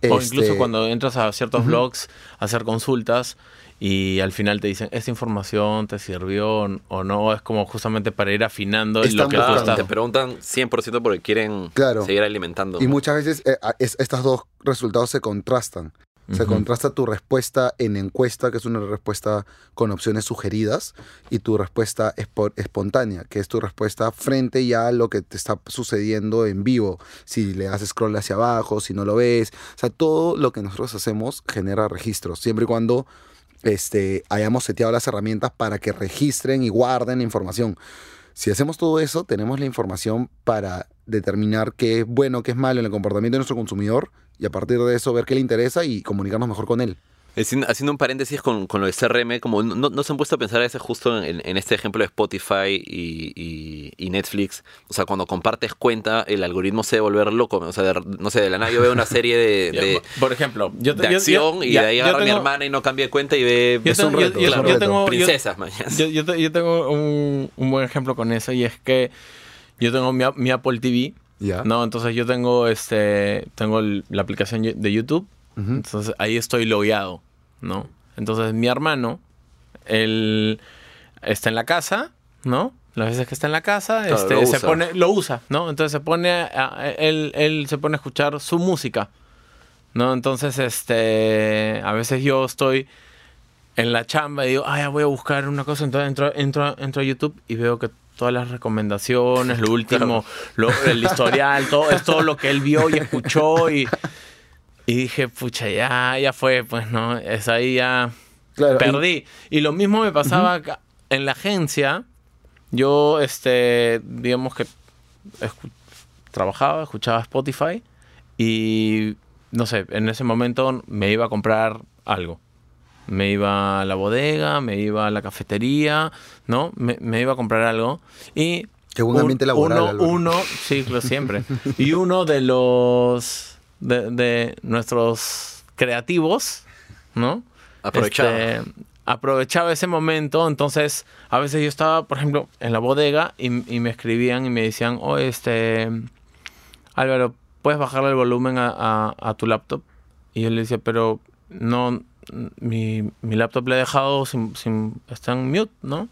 [SPEAKER 1] O
[SPEAKER 3] este,
[SPEAKER 1] incluso cuando entras a ciertos blogs a hacer consultas y al final te dicen, ¿esta información te sirvió o no? Es como justamente para ir afinando
[SPEAKER 3] Están
[SPEAKER 1] lo que tú
[SPEAKER 2] Claro,
[SPEAKER 1] estás...
[SPEAKER 2] te preguntan 100% porque quieren
[SPEAKER 3] Claro.
[SPEAKER 2] seguir alimentando.
[SPEAKER 3] Y muchas veces eh, es- estos dos resultados se contrastan. Se
[SPEAKER 1] Ujú.
[SPEAKER 3] contrasta tu respuesta en encuesta, que es una respuesta con opciones sugeridas, y tu respuesta espo- espontánea, que es tu respuesta frente ya a lo que te está sucediendo en vivo. Si le haces scroll hacia abajo, si no lo ves. O sea, todo lo que nosotros hacemos genera registros, siempre y cuando este, hayamos seteado las herramientas para que registren y guarden la información. Si hacemos todo eso, tenemos la información para determinar qué es bueno, qué es malo en el comportamiento de nuestro consumidor y a partir de eso ver qué le interesa y comunicarnos mejor con él.
[SPEAKER 2] Haciendo, un paréntesis con, con lo de CRM, como no, no se han puesto a pensar a veces justo en, en este ejemplo de Spotify y, y- y Netflix. O sea, cuando compartes cuenta, el algoritmo se debe volver loco. O sea, de- no sé, de la nada yo veo una serie de, *laughs*
[SPEAKER 1] por ejemplo, yo, te-
[SPEAKER 2] de acción
[SPEAKER 1] yo-
[SPEAKER 2] y
[SPEAKER 1] ya,
[SPEAKER 2] de ahí
[SPEAKER 1] yo
[SPEAKER 2] agarra mi hermana y no cambia de cuenta y ve
[SPEAKER 1] Yo
[SPEAKER 3] Es un
[SPEAKER 1] tengo- yo-
[SPEAKER 3] reto,
[SPEAKER 1] yo-
[SPEAKER 3] es un
[SPEAKER 1] yo
[SPEAKER 3] reto.
[SPEAKER 1] tengo- yo-
[SPEAKER 2] princesas, mañana. *laughs*
[SPEAKER 1] Yo, yo te- yo tengo un, un buen ejemplo con eso y es que yo tengo mi, mi Apple TV, ¿no? Entonces yo tengo este tengo el- la aplicación de YouTube, entonces ahí estoy logueado, ¿no? Entonces mi hermano, él está en la casa, ¿no? Las veces que está en la casa,
[SPEAKER 2] Claro,
[SPEAKER 1] este, se pone, lo usa, ¿no? Entonces se pone, a- a- él, él se pone a escuchar su música, ¿no? Entonces, este, a veces yo estoy en la chamba y digo, ah, ya voy a buscar una cosa, entonces entro, entro, entro a YouTube y veo que todas las recomendaciones, lo *laughs* último, lo- el historial, todo, es todo lo que él vio y escuchó y, y dije, pucha, ya, ya fue, pues, ¿no? Es ahí ya
[SPEAKER 3] Claro.
[SPEAKER 1] perdí. Y lo mismo me pasaba en la agencia. Yo, este, digamos que escu- trabajaba, escuchaba Spotify y, no sé, en ese momento me iba a comprar algo. Me iba a la bodega, me iba a la cafetería, ¿no? Me, me iba a comprar algo y...
[SPEAKER 3] Qué buen ambiente laboral,
[SPEAKER 1] Uno, uno, sí, *laughs* lo siempre. y uno de los... de, de nuestros creativos, ¿no?
[SPEAKER 2] Aprovechaba.
[SPEAKER 1] Este, aprovechaba ese momento, entonces a veces yo estaba, por ejemplo, en la bodega y, y me escribían y me decían, oh, este, Álvaro, ¿puedes bajarle el volumen a, a- a tu laptop? Y yo le decía, pero no, mi, mi laptop le he dejado sin, sin, está en mute, ¿no?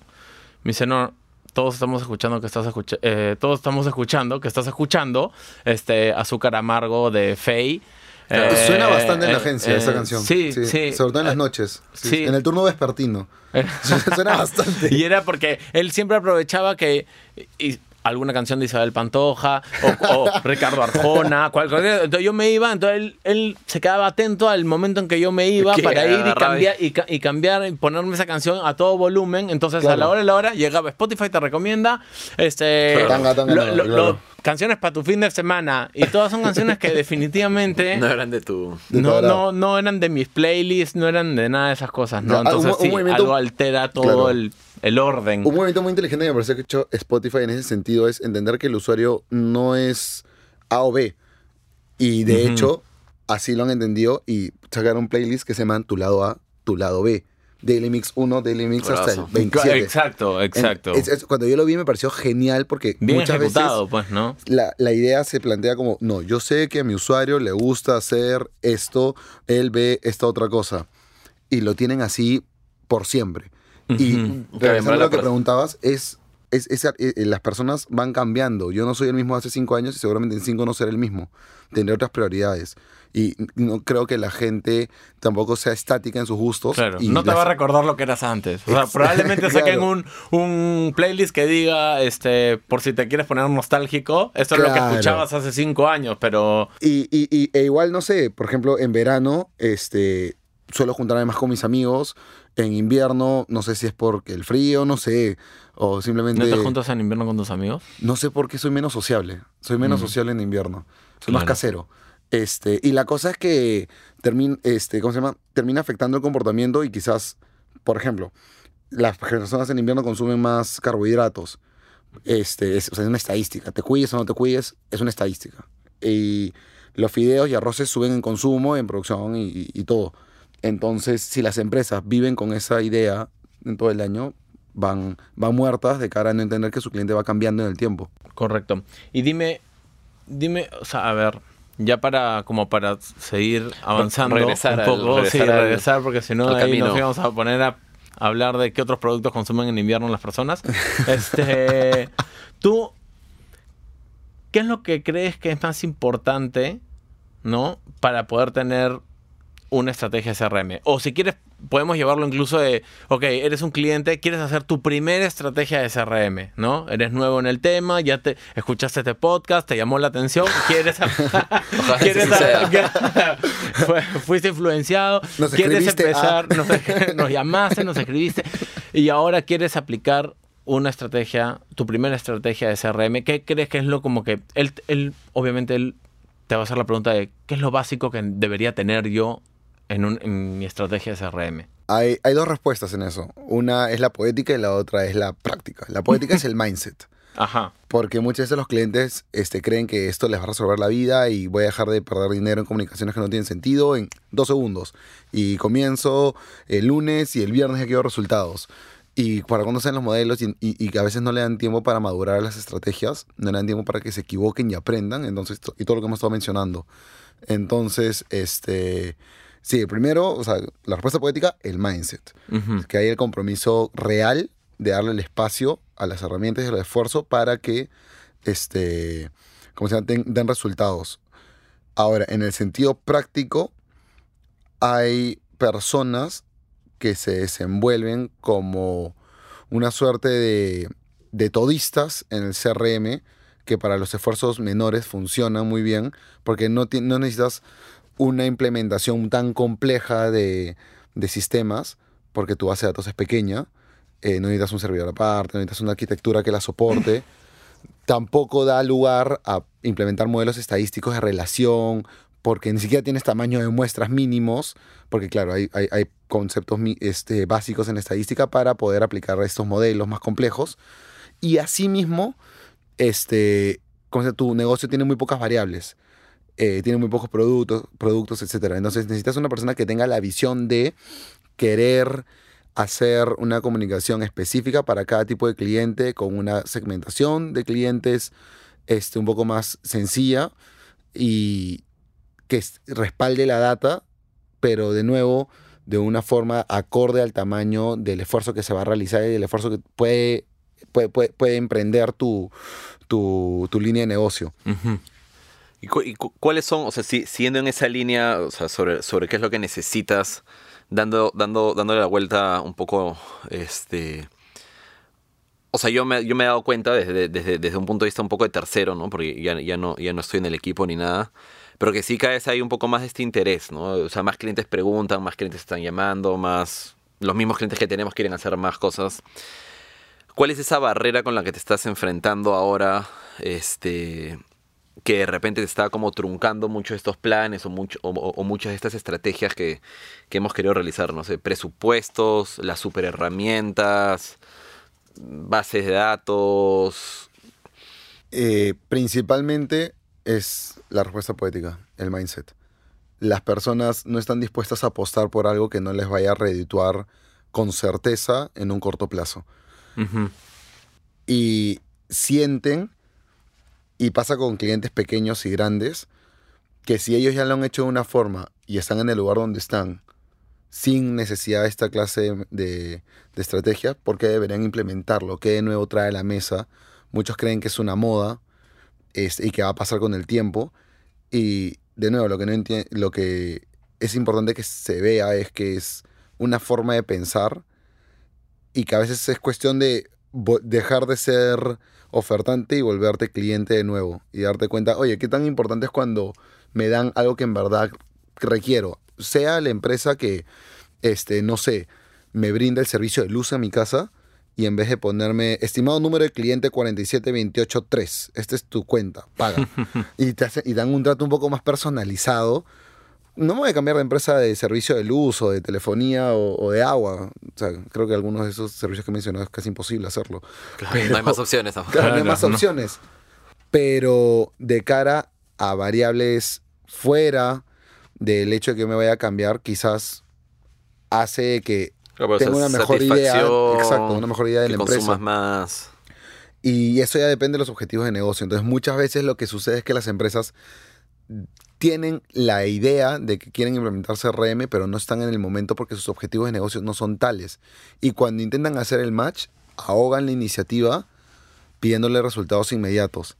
[SPEAKER 1] Me dice, no, todos estamos escuchando que estás escuchando, todos estamos escuchando que estás escuchando este azúcar amargo de Faye.
[SPEAKER 2] Claro.
[SPEAKER 1] Eh,
[SPEAKER 3] Suena bastante en la
[SPEAKER 1] eh,
[SPEAKER 3] agencia
[SPEAKER 1] eh,
[SPEAKER 3] esa canción.
[SPEAKER 1] Sí, sí.
[SPEAKER 3] Sobre todo en las
[SPEAKER 1] Eh,
[SPEAKER 3] noches. Sí.
[SPEAKER 1] sí.
[SPEAKER 3] En el turno vespertino. *laughs* Suena bastante.
[SPEAKER 1] Y era porque él siempre aprovechaba que y- alguna canción de Isabel Pantoja o, o *laughs* Ricardo Arjona, cual- cualquier- entonces yo me iba, entonces él, él se quedaba atento al momento en que yo me iba para ir y cambiar y, y cambiar y ponerme esa canción a todo volumen. Entonces a la hora de la hora llegaba Spotify te recomienda este
[SPEAKER 2] Claro.
[SPEAKER 3] Tanga, tanga,
[SPEAKER 1] lo- lo-
[SPEAKER 3] claro.
[SPEAKER 1] lo- canciones para tu fin de semana y todas son canciones que *laughs* definitivamente
[SPEAKER 2] No eran de tu...
[SPEAKER 3] De
[SPEAKER 1] no, no, no eran de mis playlists, no eran de nada de esas cosas, ¿no?
[SPEAKER 3] Ah, un-
[SPEAKER 1] Entonces
[SPEAKER 3] un
[SPEAKER 1] sí,
[SPEAKER 3] movimiento-
[SPEAKER 1] algo altera todo
[SPEAKER 3] Claro.
[SPEAKER 1] el, el orden.
[SPEAKER 3] Un movimiento muy inteligente que me parece que ha hecho Spotify en ese sentido es entender que el usuario no es A o B. Y de hecho, así lo han entendido y sacaron playlists que se llaman Tu lado A, Tu lado B. Daily Mix 1, Daily Mix hasta el
[SPEAKER 2] Brazo.
[SPEAKER 3] 27.
[SPEAKER 1] Exacto, exacto.
[SPEAKER 3] En- es- es- cuando yo lo vi me pareció genial porque
[SPEAKER 1] Bien
[SPEAKER 3] muchas
[SPEAKER 1] ejecutado,
[SPEAKER 3] veces
[SPEAKER 1] pues, ¿no?
[SPEAKER 3] la, la idea se plantea como, no, yo sé que a mi usuario le gusta hacer esto, él ve esta otra cosa. Y lo tienen así por siempre. Y regresando a
[SPEAKER 2] la
[SPEAKER 3] lo que preguntabas, es, es, es- eh, eh, las personas van cambiando. Yo no soy el mismo hace cinco años y seguramente en cinco no seré el mismo. Tendré otras prioridades. Y no creo que la gente tampoco sea estática en sus gustos.
[SPEAKER 1] Claro,
[SPEAKER 3] y
[SPEAKER 1] no te
[SPEAKER 3] las-
[SPEAKER 1] va a recordar lo que eras antes. O sea, *laughs* probablemente saquen
[SPEAKER 3] Claro.
[SPEAKER 1] un, un playlist que diga, este, por si te quieres poner nostálgico, esto es lo que
[SPEAKER 3] Claro.
[SPEAKER 1] escuchabas hace cinco años, pero
[SPEAKER 3] Y, y- y- e igual, no sé, por ejemplo, en verano, este, suelo juntarme más con mis amigos. En invierno, no sé si es porque el frío, no sé. O simplemente.
[SPEAKER 1] ¿no te juntas en invierno con tus amigos?
[SPEAKER 3] No sé por qué soy menos sociable. Soy menos
[SPEAKER 1] Mm.
[SPEAKER 3] sociable en invierno. Soy más casero. Este, y la cosa es que termina, este, ¿cómo se llama? termina afectando el comportamiento y quizás, por ejemplo, las personas en invierno consumen más carbohidratos. Este, es, o sea, es una estadística. Te cuides o no te cuides, es una estadística. Y los fideos y arroces suben en consumo, en producción y, y- y todo. Entonces, si las empresas viven con esa idea en todo el año, van, van muertas de cara a no entender que su cliente va cambiando en el tiempo.
[SPEAKER 1] Correcto. Y dime, dime, o sea, a ver, ya para como para seguir avanzando
[SPEAKER 2] regresar
[SPEAKER 1] un
[SPEAKER 2] al-
[SPEAKER 1] poco, sí,
[SPEAKER 2] regresar al-
[SPEAKER 1] regresar, porque si no
[SPEAKER 2] al
[SPEAKER 1] ahí nos íbamos a poner a hablar de qué otros productos consumen en invierno las personas. *laughs* Este, tú, ¿qué es lo que crees que es más importante, no, para poder tener una estrategia CRM? O si quieres, podemos llevarlo incluso de, ok, eres un cliente, quieres hacer tu primera estrategia de CRM, ¿no? Eres nuevo en el tema, ya te escuchaste este podcast, te llamó la atención, *laughs* quieres... quieres *laughs* fuiste influenciado,
[SPEAKER 3] Nos
[SPEAKER 1] quieres
[SPEAKER 3] escribiste,
[SPEAKER 1] empezar,
[SPEAKER 3] ah.
[SPEAKER 1] nos, *laughs* nos llamaste, nos escribiste, y ahora quieres aplicar una estrategia, tu primera estrategia de CRM, ¿qué crees que es lo como que él, él obviamente él te va a hacer la pregunta de qué es lo básico que debería tener yo en, un- en mi estrategia de CRM?
[SPEAKER 3] Hay, hay dos respuestas en eso. Una es la poética y la otra es la práctica. La poética es el *laughs* mindset.
[SPEAKER 1] Ajá.
[SPEAKER 3] Porque muchas veces los clientes este, creen que esto les va a resolver la vida y voy a dejar de perder dinero en comunicaciones que no tienen sentido en dos segundos. Y comienzo el lunes y el viernes ya quiero resultados. y para cuando sean los modelos y, y- que a veces no le dan tiempo para madurar las estrategias, no le dan tiempo para que se equivoquen y aprendan, entonces, to- y todo lo que hemos estado mencionando. Entonces, este, sí, primero, o sea, la respuesta poética, el mindset, que hay el compromiso real de darle el espacio a las herramientas y el esfuerzo para que, este, como se llama, den, den resultados. Ahora, en el sentido práctico, hay personas que se desenvuelven como una suerte de, de todistas en el CRM que para los esfuerzos menores funcionan muy bien porque no, no necesitas una implementación tan compleja de, de sistemas porque tu base de datos es pequeña, eh, no necesitas un servidor aparte, no necesitas una arquitectura que la soporte. *clears throat* Tampoco da lugar a implementar modelos estadísticos de relación, porque ni siquiera tienes tamaño de muestras mínimos, porque claro, hay, hay- hay conceptos este, básicos en estadística para poder aplicar estos modelos más complejos. Y asimismo, este, como se- tu negocio tiene muy pocas variables, eh, tiene muy pocos productos, productos, etc. Entonces necesitas una persona que tenga la visión de querer hacer una comunicación específica para cada tipo de cliente con una segmentación de clientes este, un poco más sencilla y que respalde la data, pero de nuevo de una forma acorde al tamaño del esfuerzo que se va a realizar y del esfuerzo que puede, puede, puede, emprender tu, tu, tu línea de negocio.
[SPEAKER 1] Ujú.
[SPEAKER 2] ¿Y, cu- y cu- cuáles son, o sea, si, siguiendo en esa línea, o sea, sobre, sobre qué es lo que necesitas, dando, dando, dándole la vuelta un poco, este... O sea, yo me, yo me he dado cuenta desde, desde, desde un punto de vista un poco de tercero, ¿no? Porque ya, ya, no, ya no estoy en el equipo ni nada. Pero que sí cada vez hay un poco más de este interés, ¿no? O sea, más clientes preguntan, más clientes están llamando, más... Los mismos clientes que tenemos quieren hacer más cosas. ¿Cuál es esa barrera con la que te estás enfrentando ahora? Este, que de repente te está como truncando mucho estos planes o, mucho, o, muchas de estas estrategias que, que hemos querido realizar. No sé, presupuestos, las super herramientas, bases de datos.
[SPEAKER 3] Eh, principalmente es la respuesta poética, el mindset. Las personas no están dispuestas a apostar por algo que no les vaya a redituar con certeza en un corto plazo. Y sienten, y pasa con clientes pequeños y grandes, que si ellos ya lo han hecho de una forma y están en el lugar donde están, sin necesidad de esta clase de, de- estrategia, ¿por qué deberían implementarlo? ¿Qué de nuevo trae la mesa? Muchos creen que es una moda y que va a pasar con el tiempo. Y de nuevo, lo que, no lo que es importante que se vea es que es una forma de pensar y que a veces es cuestión de dejar de ser ofertante y volverte cliente de nuevo y darte cuenta, oye, qué tan importante es cuando me dan algo que en verdad requiero, sea la empresa que, este, no sé, me brinda el servicio de luz a mi casa y en vez de ponerme, estimado número de cliente 47283, esta es tu cuenta, paga. *laughs* y, te hace- y dan un trato un poco más personalizado. No me voy a cambiar de empresa de servicio de luz o de telefonía o, o de agua. O sea, creo que algunos de esos servicios que he mencionado es casi imposible hacerlo.
[SPEAKER 2] no hay más opciones. ¿no?
[SPEAKER 3] Claro, no hay
[SPEAKER 1] Claro,
[SPEAKER 3] más
[SPEAKER 1] no.
[SPEAKER 3] opciones. Pero de cara a variables fuera del hecho de que me vaya a cambiar, quizás hace que
[SPEAKER 2] Claro,
[SPEAKER 3] tenga
[SPEAKER 2] o sea,
[SPEAKER 3] una mejor idea. Exacto, una mejor idea de
[SPEAKER 2] que
[SPEAKER 3] la empresa.
[SPEAKER 2] consumas más.
[SPEAKER 3] Y eso ya depende de los objetivos de negocio. Entonces, muchas veces lo que sucede es que las empresas tienen la idea de que quieren implementar CRM, pero no están en el momento porque sus objetivos de negocio no son tales. Y cuando intentan hacer el match, ahogan la iniciativa pidiéndole resultados inmediatos.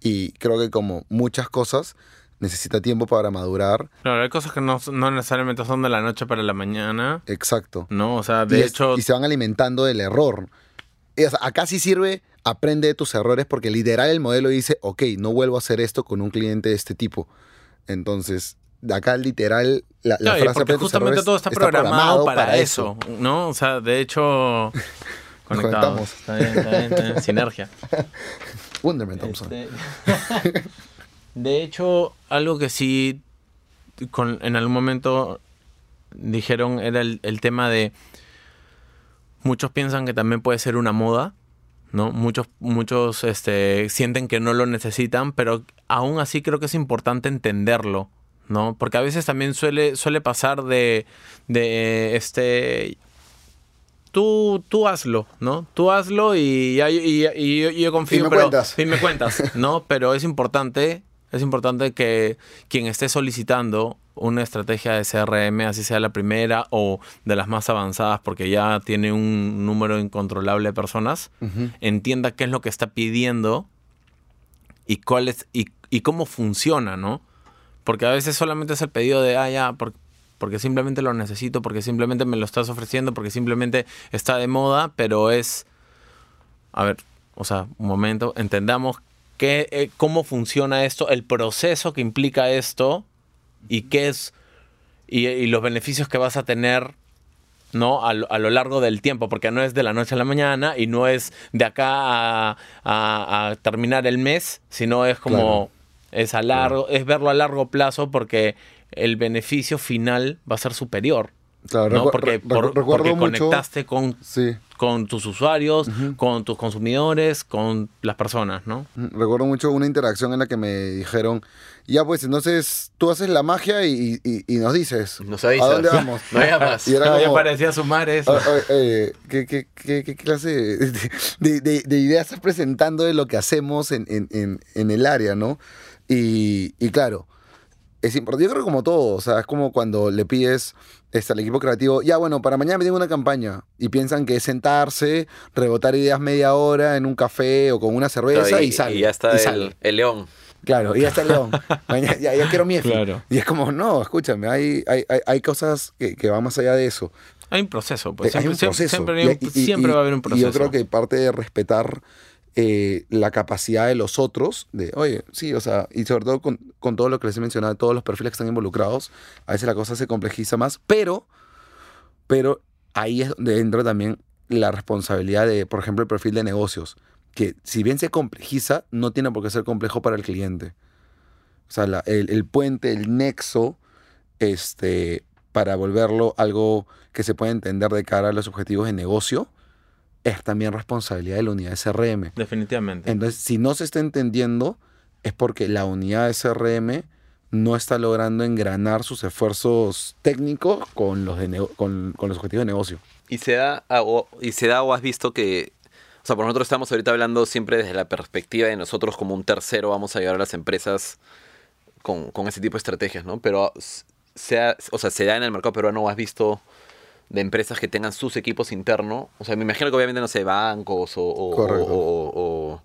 [SPEAKER 3] Y creo que como muchas cosas, necesita tiempo para madurar.
[SPEAKER 1] Claro, hay cosas que no, no necesariamente son de la noche para la mañana.
[SPEAKER 3] Exacto.
[SPEAKER 1] No, o sea,
[SPEAKER 3] y,
[SPEAKER 1] de
[SPEAKER 3] es-
[SPEAKER 1] hecho,
[SPEAKER 3] y se van alimentando del error. Y, o sea, acá sí sirve, aprende de tus errores, porque literal el modelo dice, ok, no vuelvo a hacer esto con un cliente de este tipo. Entonces, de acá literal, la, la
[SPEAKER 1] y
[SPEAKER 3] frase
[SPEAKER 1] justamente
[SPEAKER 3] errores
[SPEAKER 1] todo está, programado, para, eso, ¿no? O sea, de hecho, *laughs* conectados.
[SPEAKER 3] conectamos.
[SPEAKER 1] Está bien, está bien, está bien. Sinergia. *laughs*
[SPEAKER 3] Wonderman Thompson.
[SPEAKER 1] Este, *laughs* de hecho, algo que sí con, en algún momento dijeron era el, el tema de muchos piensan que también puede ser una moda, ¿no? Muchos, muchos este, sienten que no lo necesitan, pero aún así creo que es importante entenderlo, ¿no? Porque a veces también suele, suele pasar de, de este tú, tú hazlo, ¿no? Tú hazlo y, yo confío.
[SPEAKER 3] Y me
[SPEAKER 1] pero-
[SPEAKER 3] cuentas.
[SPEAKER 1] Y me cuentas, ¿no? *laughs* Pero es importante, es importante que quien esté solicitando una estrategia de CRM, así sea la primera o de las más avanzadas, porque ya tiene un número incontrolable de personas, entienda qué es lo que está pidiendo y cuál es y, y cómo funciona, ¿no? Porque a veces solamente es el pedido de, ah, ya, por- porque simplemente lo necesito, porque simplemente me lo estás ofreciendo, porque simplemente está de moda, pero es, a ver, o sea, un momento, entendamos qué, eh, cómo funciona esto, el proceso que implica esto y qué es, y, y los beneficios que vas a tener ¿no? A, lo- a lo largo del tiempo, porque no es de la noche a la mañana y no es de acá a, a- a terminar el mes, sino es como
[SPEAKER 3] Claro.
[SPEAKER 1] es a largo, es verlo a largo plazo porque el beneficio final va a ser superior.
[SPEAKER 3] Claro,
[SPEAKER 1] ¿no? Porque,
[SPEAKER 3] re-
[SPEAKER 1] por-
[SPEAKER 3] recuerdo
[SPEAKER 1] porque
[SPEAKER 3] mucho-
[SPEAKER 1] conectaste con,
[SPEAKER 3] Sí.
[SPEAKER 1] con tus usuarios, con tus consumidores, con las personas, ¿no?
[SPEAKER 3] Recuerdo mucho una interacción en la que me dijeron, ya pues entonces tú haces la magia y, y- y nos dices,
[SPEAKER 2] Nos avisas.
[SPEAKER 3] ¿a dónde *laughs* vamos?
[SPEAKER 2] No llamas.
[SPEAKER 3] Y era como,
[SPEAKER 1] parecía sumar eso.
[SPEAKER 3] "Ah, ah, eh, ¿qué, qué- qué- qué clase de, de- de- de ideas estás presentando de lo que hacemos en, en- en- en el área, no? Y, y claro, es importante, yo creo que como todo, o sea, es como cuando le pides este, al equipo creativo, ya bueno, para mañana me tengo una campaña y piensan que es sentarse, rebotar ideas media hora en un café o con una cerveza y, sale.
[SPEAKER 2] y ya está
[SPEAKER 3] y
[SPEAKER 2] el,
[SPEAKER 3] sale.
[SPEAKER 2] el león.
[SPEAKER 3] Claro, y ya está el león. *laughs* Mañana- ya, ya quiero mi
[SPEAKER 1] Claro.
[SPEAKER 3] Y es como, no, escúchame, hay, hay, hay, hay cosas que, que van más allá de eso.
[SPEAKER 1] Hay un proceso, pues.
[SPEAKER 3] Eh, hay
[SPEAKER 1] Siempre,
[SPEAKER 3] un
[SPEAKER 1] siempre-
[SPEAKER 3] proceso.
[SPEAKER 1] siempre hay un-
[SPEAKER 3] Y- y-
[SPEAKER 1] siempre
[SPEAKER 3] y-
[SPEAKER 1] va a haber un
[SPEAKER 3] y
[SPEAKER 1] proceso.
[SPEAKER 3] yo creo que parte de respetar eh, la capacidad de los otros, de, oye, sí, o sea, y sobre todo con, con todo lo que les he mencionado, todos los perfiles que están involucrados, a veces la cosa se complejiza más, pero, pero ahí es donde entra también la responsabilidad de, por ejemplo, el perfil de negocios, que si bien se complejiza, no tiene por qué ser complejo para el cliente. O sea, el, el puente, el nexo, este, para volverlo algo que se pueda entender de cara a los objetivos de negocio, es también responsabilidad de la unidad de CRM.
[SPEAKER 1] Definitivamente.
[SPEAKER 3] Entonces, si no se está entendiendo, es porque la unidad de CRM no está logrando engranar sus esfuerzos técnicos con los, de con, con los objetivos de negocio.
[SPEAKER 2] Y se da, ah, o, y se da o has visto que, o sea, por nosotros estamos ahorita hablando siempre desde la perspectiva de nosotros como un tercero vamos a ayudar a las empresas con, con ese tipo de estrategias, ¿no? Pero s- sea, o sea, se da en el mercado peruano o has visto de empresas que tengan sus equipos internos. O sea, me imagino que obviamente, no sé, bancos o... o-
[SPEAKER 3] Correcto.
[SPEAKER 2] o- o- o-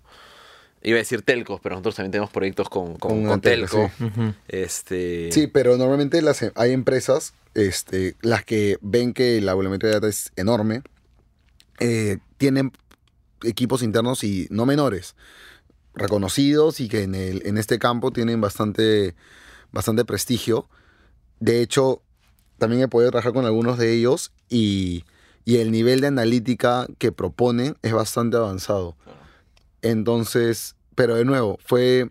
[SPEAKER 2] iba a decir telcos, pero nosotros también tenemos proyectos con, con,
[SPEAKER 3] telco, sí.
[SPEAKER 2] Este...
[SPEAKER 3] Sí, pero normalmente las, em- hay empresas, este, las que ven que la volumetría de data es enorme, eh, tienen equipos internos y no menores, reconocidos y que en, el, en este campo tienen bastante, bastante prestigio. De hecho, también he podido trabajar con algunos de ellos y, y el nivel de analítica que proponen es bastante avanzado. Entonces, pero de nuevo, fue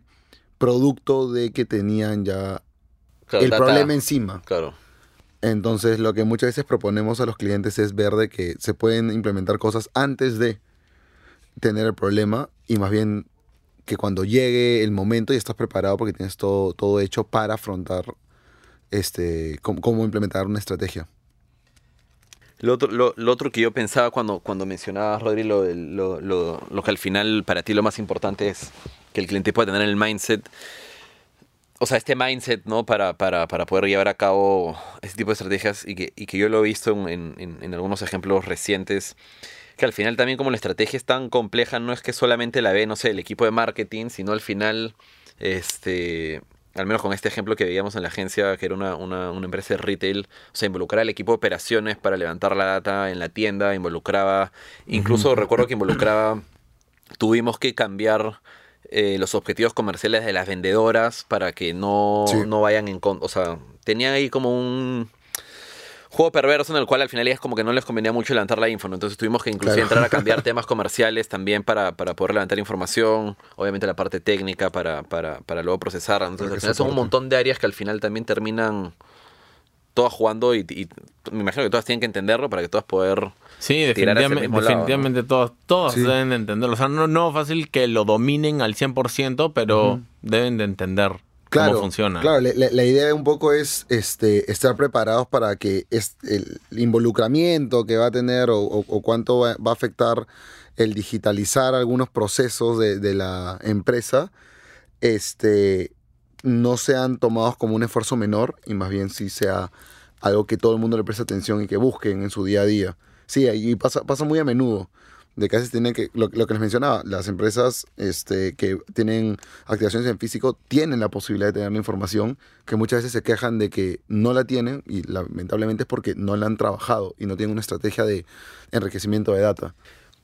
[SPEAKER 3] producto de que tenían ya
[SPEAKER 2] claro,
[SPEAKER 3] el
[SPEAKER 2] data-
[SPEAKER 3] problema encima.
[SPEAKER 2] Claro.
[SPEAKER 3] Entonces, lo que muchas veces proponemos a los clientes es ver de que se pueden implementar cosas antes de tener el problema y más bien que cuando llegue el momento ya estás preparado porque tienes todo, todo hecho para afrontar este cómo, cómo implementar una estrategia.
[SPEAKER 2] Lo otro, lo, lo otro que yo pensaba cuando, cuando mencionabas, Rodri, lo, lo, lo- que al final para ti lo más importante es que el cliente pueda tener el mindset, o sea, este mindset, ¿no? Para, para, para poder llevar a cabo este tipo de estrategias y que, y que yo lo he visto en, en- en algunos ejemplos recientes, que al final también como la estrategia es tan compleja, no es que solamente la ve, no sé, el equipo de marketing, sino al final, este, al menos con este ejemplo que veíamos en la agencia, que era una, una, una empresa de retail, o sea, involucraba al equipo de operaciones para levantar la data en la tienda, involucraba, incluso recuerdo que involucraba, tuvimos que cambiar eh, los objetivos comerciales de las vendedoras para que no,
[SPEAKER 3] Sí.
[SPEAKER 2] no vayan en contra, o sea, tenían ahí como un juego perverso en el cual al final es como que no les convenía mucho levantar la info, ¿no? Entonces tuvimos que incluso
[SPEAKER 3] Claro.
[SPEAKER 2] entrar a cambiar *laughs* temas comerciales también para, para poder levantar información, obviamente la parte técnica para, para, para luego procesar. Entonces al final son un montón de áreas que al final también terminan todas jugando y, y me imagino que todas tienen que entenderlo para que todas poder...
[SPEAKER 1] Sí,
[SPEAKER 2] tirar
[SPEAKER 1] definitivamente,
[SPEAKER 2] lado,
[SPEAKER 1] definitivamente todos, todos
[SPEAKER 3] Sí.
[SPEAKER 1] deben de entenderlo. O sea, no, no fácil que lo dominen al 100%, pero deben de entender cómo funciona.
[SPEAKER 3] Claro, la, idea un poco es este, estar preparados para que es- el involucramiento que va a tener o, o- o cuánto va, va a afectar el digitalizar algunos procesos de, de la empresa este, no sean tomados como un esfuerzo menor y más bien sí sea algo que todo el mundo le preste atención y que busquen en su día a día. Sí, y pasa, pasa muy a menudo. De que a veces tienen que, lo, lo que les mencionaba, las empresas este, que tienen activaciones en físico tienen la posibilidad de tener la información, que muchas veces se quejan de que no la tienen y lamentablemente es porque no la han trabajado y no tienen una estrategia de enriquecimiento de data.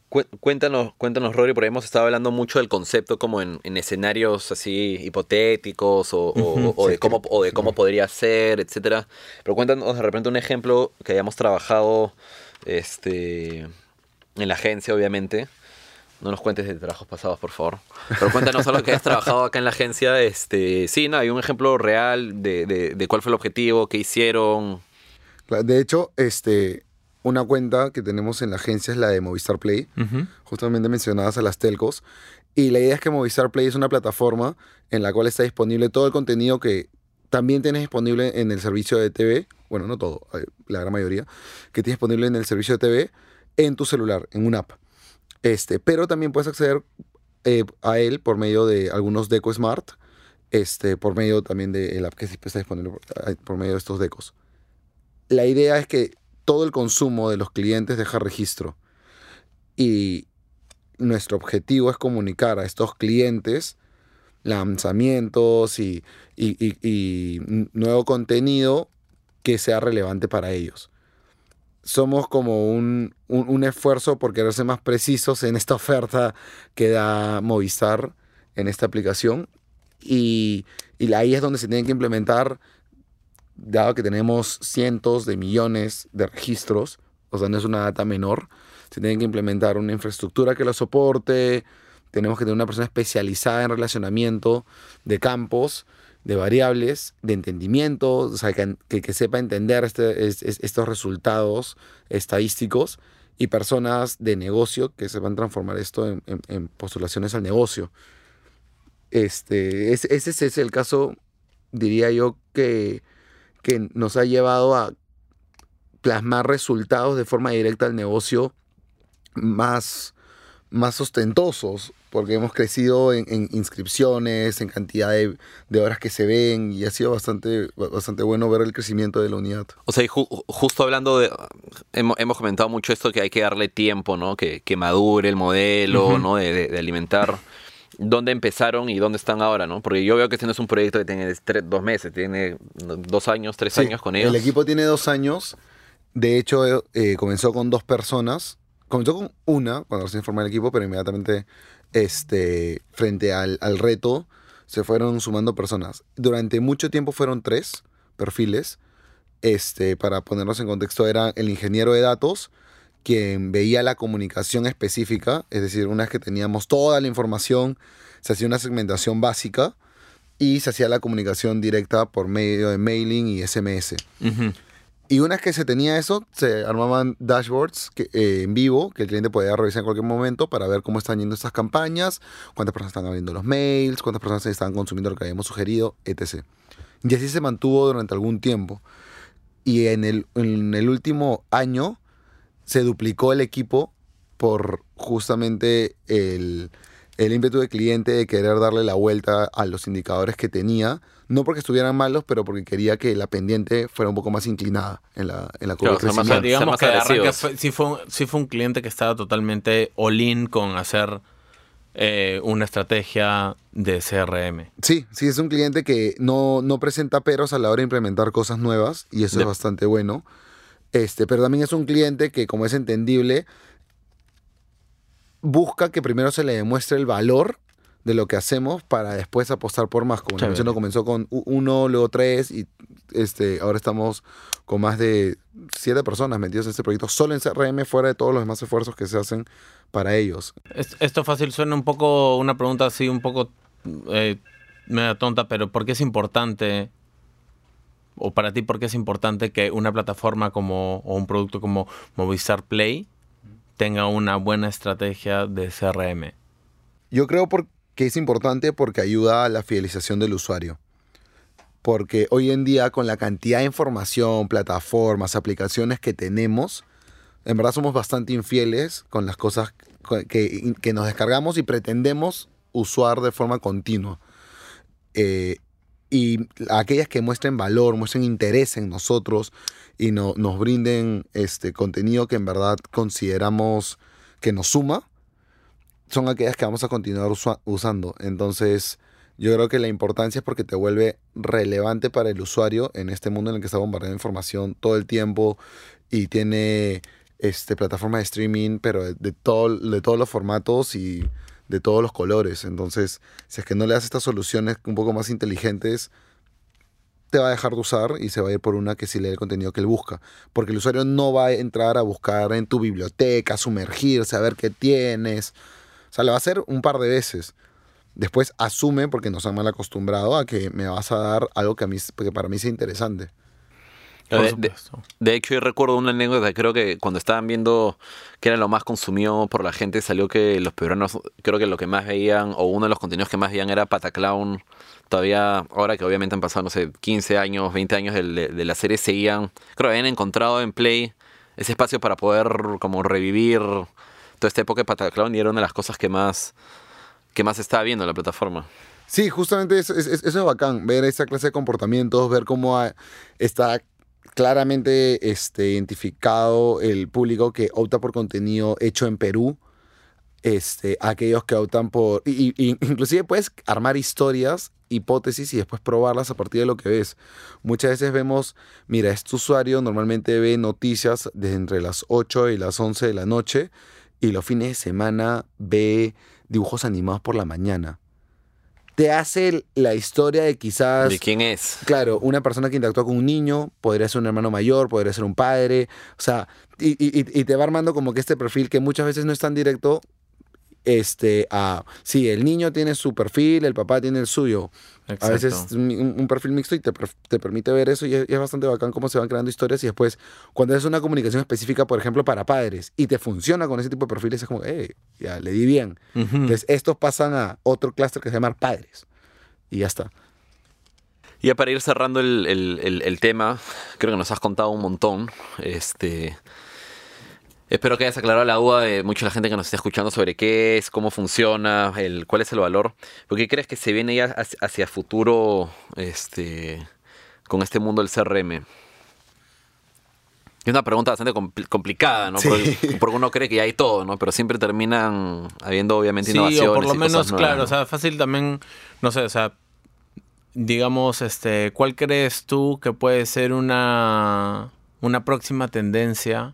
[SPEAKER 2] Cué- Cuéntanos, cuéntanos, Rory, porque hemos estado hablando mucho del concepto como en, en escenarios así hipotéticos o, o- de cómo, o de cómo podría ser, etcétera. Pero cuéntanos de repente un ejemplo que hayamos trabajado este, en la agencia, obviamente. No nos cuentes de trabajos pasados, por favor. Pero cuéntanos algo que hayas trabajado acá en la agencia. Este, sí, no, hay un ejemplo real de, de- de cuál fue el objetivo, qué hicieron.
[SPEAKER 3] De hecho, este, una cuenta que tenemos en la agencia es la de Movistar Play. Justamente mencionadas a las telcos. Y la idea es que Movistar Play es una plataforma en la cual está disponible todo el contenido que también tienes disponible en el servicio de TV. Bueno, no todo, eh, la gran mayoría. Que tienes disponible en el servicio de TV en tu celular, en una app. Este, pero también puedes acceder eh, a él por medio de algunos Deco Smart. Este, por medio también del app que está disponible por, por medio de estos Decos. La idea es que todo el consumo de los clientes deja registro. Y nuestro objetivo es comunicar a estos clientes lanzamientos y, y- y- nuevo contenido que sea relevante para ellos. Somos como un, un- un esfuerzo por querer ser más precisos en esta oferta que da Movistar en esta aplicación. Y, y ahí es donde se tienen que implementar, dado que tenemos cientos de millones de registros, o sea, no es una data menor, se tienen que implementar una infraestructura que lo soporte, tenemos que tener una persona especializada en relacionamiento de campos, de variables, de entendimiento, o sea, que, que- sepa entender este- es- es- estos resultados estadísticos y personas de negocio que sepan transformar esto en, en- postulaciones al negocio. Este, es- ese es el caso, diría yo, que, que nos ha llevado a plasmar resultados de forma directa al negocio más, más ostentosos, porque hemos crecido en, en inscripciones, en cantidad de, de horas que se ven, y ha sido bastante, bastante bueno ver el crecimiento de la unidad.
[SPEAKER 2] O sea, y ju- justo hablando de... Hemos, hemos comentado mucho esto que hay que darle tiempo, ¿no? Que, que madure el modelo. ¿no? De, de- de alimentar. ¿Dónde empezaron y dónde están ahora, no? Porque yo veo que este no es un proyecto que tiene tres- dos meses, tiene dos años, tres
[SPEAKER 3] Sí,
[SPEAKER 2] años con ellos.
[SPEAKER 3] El equipo tiene dos años. De hecho, eh, comenzó con dos personas. Comenzó con una cuando recién formé el equipo, pero inmediatamente este, frente al, al reto se fueron sumando personas. Durante mucho tiempo fueron tres perfiles. Este, para ponernos en contexto, era el ingeniero de datos, quien veía la comunicación específica, es decir, una vez que teníamos toda la información, se hacía una segmentación básica y se hacía la comunicación directa por medio de mailing y SMS.
[SPEAKER 1] Ujú.
[SPEAKER 3] Y una vez que se tenía eso, se armaban dashboards que, eh, en vivo que el cliente podía revisar en cualquier momento para ver cómo están yendo estas campañas, cuántas personas están abriendo los mails, cuántas personas estaban consumiendo lo que habíamos sugerido, etc. Y así se mantuvo durante algún tiempo. Y en el, en el último año se duplicó el equipo por justamente el, el ímpetu del cliente de querer darle la vuelta a los indicadores que tenía, no porque estuvieran malos, pero porque quería que la pendiente fuera un poco más inclinada en la, en la curva
[SPEAKER 2] Claro, o sea,
[SPEAKER 1] digamos que de arranque sí, fue, un- sí fue un cliente que estaba totalmente all-in con hacer eh, una estrategia de CRM.
[SPEAKER 3] Sí, sí, es un cliente que no, no presenta peros a la hora de implementar cosas nuevas y eso
[SPEAKER 2] De-
[SPEAKER 3] es bastante bueno. Este, pero también es un cliente que, como es entendible, busca que primero se le demuestre el valor de lo que hacemos para después apostar por más. Como
[SPEAKER 1] Chévere.
[SPEAKER 3] menciono, comenzó con uno, luego tres y este, ahora estamos con más de siete personas metidos en este proyecto solo en CRM, fuera de todos los demás esfuerzos que se hacen para ellos.
[SPEAKER 1] Es- Esto fácil suena un poco, una pregunta así un poco eh, media tonta, pero ¿por qué es importante, o para ti, por qué es importante que una plataforma como, o un producto como Movistar Play tenga una buena estrategia de CRM?
[SPEAKER 3] Yo creo por- que es importante porque ayuda a la fidelización del usuario. porque hoy en día con la cantidad de información, plataformas, aplicaciones que tenemos, en verdad somos bastante infieles con las cosas que, que nos descargamos y pretendemos usar de forma continua. Eh, y aquellas que muestren valor, muestren interés en nosotros y no, nos brinden este contenido que en verdad consideramos que nos suma, son aquellas que vamos a continuar usando. Entonces, yo creo que la importancia es porque te vuelve relevante para el usuario en este mundo en el que está bombardeando información todo el tiempo y tiene este, plataforma de streaming, pero de, todo, de todos los formatos y de todos los colores. Entonces, si es que no le das estas soluciones un poco más inteligentes, te va a dejar de usar y se va a ir por una que sí lee el contenido que él busca. Porque el usuario no va a entrar a buscar en tu biblioteca, sumergirse, a ver qué tienes. O sea, lo va a hacer un par de veces. Después asume, porque nos han mal acostumbrado, a que me vas a dar algo que, a mí, que para mí sea interesante.
[SPEAKER 2] De, hecho, yo recuerdo una anécdota, creo que cuando estaban viendo qué era lo más consumido por la gente, salió que los peruanos, creo que lo que más veían, o uno de los contenidos que más veían era Pataclown. Todavía, ahora que obviamente han pasado, no sé, 15 años, 20 años de, de la serie, seguían, creo que habían encontrado en Play ese espacio para poder como revivir toda esta época de Pataclown y era una de las cosas que más, que más estaba viendo en la plataforma.
[SPEAKER 3] Sí, justamente eso, es bacán, ver esa clase de comportamientos, ver cómo está claramente este, identificado el público que opta por contenido hecho en Perú, este, aquellos que optan por... Y, inclusive puedes armar historias, hipótesis y después probarlas a partir de lo que ves. Muchas veces vemos, mira, este usuario normalmente ve noticias desde entre las 8 y las 11 de la noche y los fines de semana ve dibujos animados por la mañana te hace la historia de quizás...
[SPEAKER 2] ¿De quién es?
[SPEAKER 3] Claro, una persona que interactúa con un niño, podría ser un hermano mayor, podría ser un padre, o sea, y, y, te va armando como que este perfil que muchas veces no es tan directo, este, a, sí, el niño tiene su perfil, el papá tiene el suyo. A veces un, un, perfil mixto y te, te, permite ver eso y es, bastante bacán cómo se van creando historias y después cuando es una comunicación específica, por ejemplo, para padres y te funciona con ese tipo de perfiles, es como, eh, ya le di bien. Entonces, estos pasan a otro clúster que se llama padres y ya está.
[SPEAKER 2] Y ya para ir cerrando el, el, el, tema, creo que nos has contado un montón. Este, Espero que hayas aclarado la duda de mucha la gente que nos está escuchando sobre qué es, cómo funciona, el, cuál es el valor. ¿Por qué crees que se viene ya hacia, futuro este, con este mundo del CRM? Es una pregunta bastante complicada, ¿no? Porque, uno cree que ya hay todo, ¿no? Pero siempre terminan habiendo, obviamente, innovaciones. Sí, o
[SPEAKER 1] por lo menos, claro, o sea, fácil también, no sé, o sea, digamos, este, ¿cuál crees tú que puede ser una, una próxima tendencia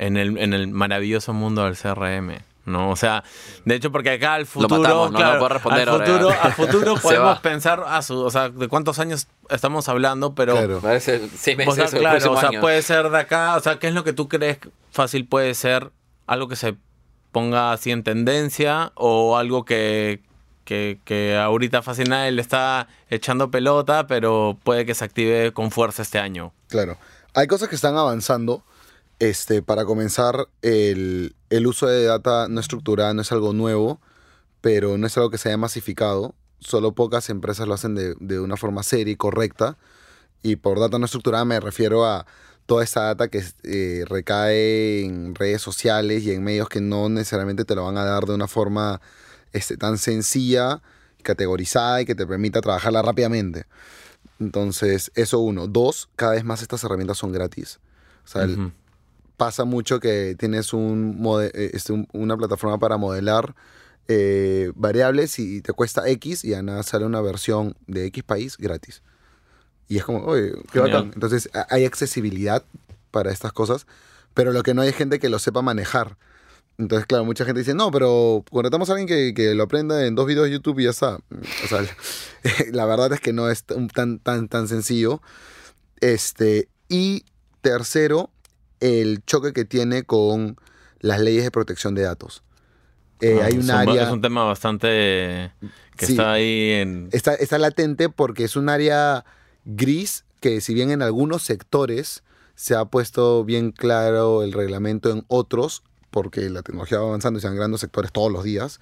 [SPEAKER 1] en el, en el maravilloso mundo del CRM. ¿no? O sea, de hecho, porque acá al futuro, claro, responder al futuro, al futuro *laughs* podemos pensar, a su, o sea, de cuántos años estamos hablando, pero...
[SPEAKER 2] Claro. Parece seis meses
[SPEAKER 1] o sea, claro, o sea, puede ser de acá, o sea, ¿qué es lo que tú crees fácil puede ser? Algo que se ponga así en tendencia o algo que, que, que ahorita fácil nadie le está echando pelota, pero puede que se active con fuerza este año.
[SPEAKER 3] Claro. Hay cosas que están avanzando este, para comenzar, el, uso de data no estructurada no es algo nuevo, pero no es algo que se haya masificado. Solo pocas empresas lo hacen de, una forma seria y correcta. Y por data no estructurada me refiero a toda esa data que eh, recae en redes sociales y en medios que no necesariamente te lo van a dar de una forma este, tan sencilla, categorizada y que te permita trabajarla rápidamente. Entonces, eso uno. Dos, cada vez más estas herramientas son gratis. O sea, pasa mucho que tienes un eh, este, una plataforma para modelar eh, variables y te cuesta X y ya nada sale una versión de X país gratis. Y es como, oye, qué bacán. Entonces hay accesibilidad para estas cosas, pero lo que no hay gente que lo sepa manejar. Entonces, claro, mucha gente dice, no, pero contratamos a alguien que, que lo aprenda en dos videos de YouTube y ya está. O sea, *laughs* la verdad es que no es tan, tan, tan sencillo. Este, y tercero, el choque que tiene con las leyes de protección de datos.
[SPEAKER 1] Eh, ah, hay un área... Es un tema bastante... que está ahí en...
[SPEAKER 3] Está, está latente porque es un área gris que si bien en algunos sectores se ha puesto bien claro el reglamento en otros, porque la tecnología va avanzando y se van creando sectores todos los días,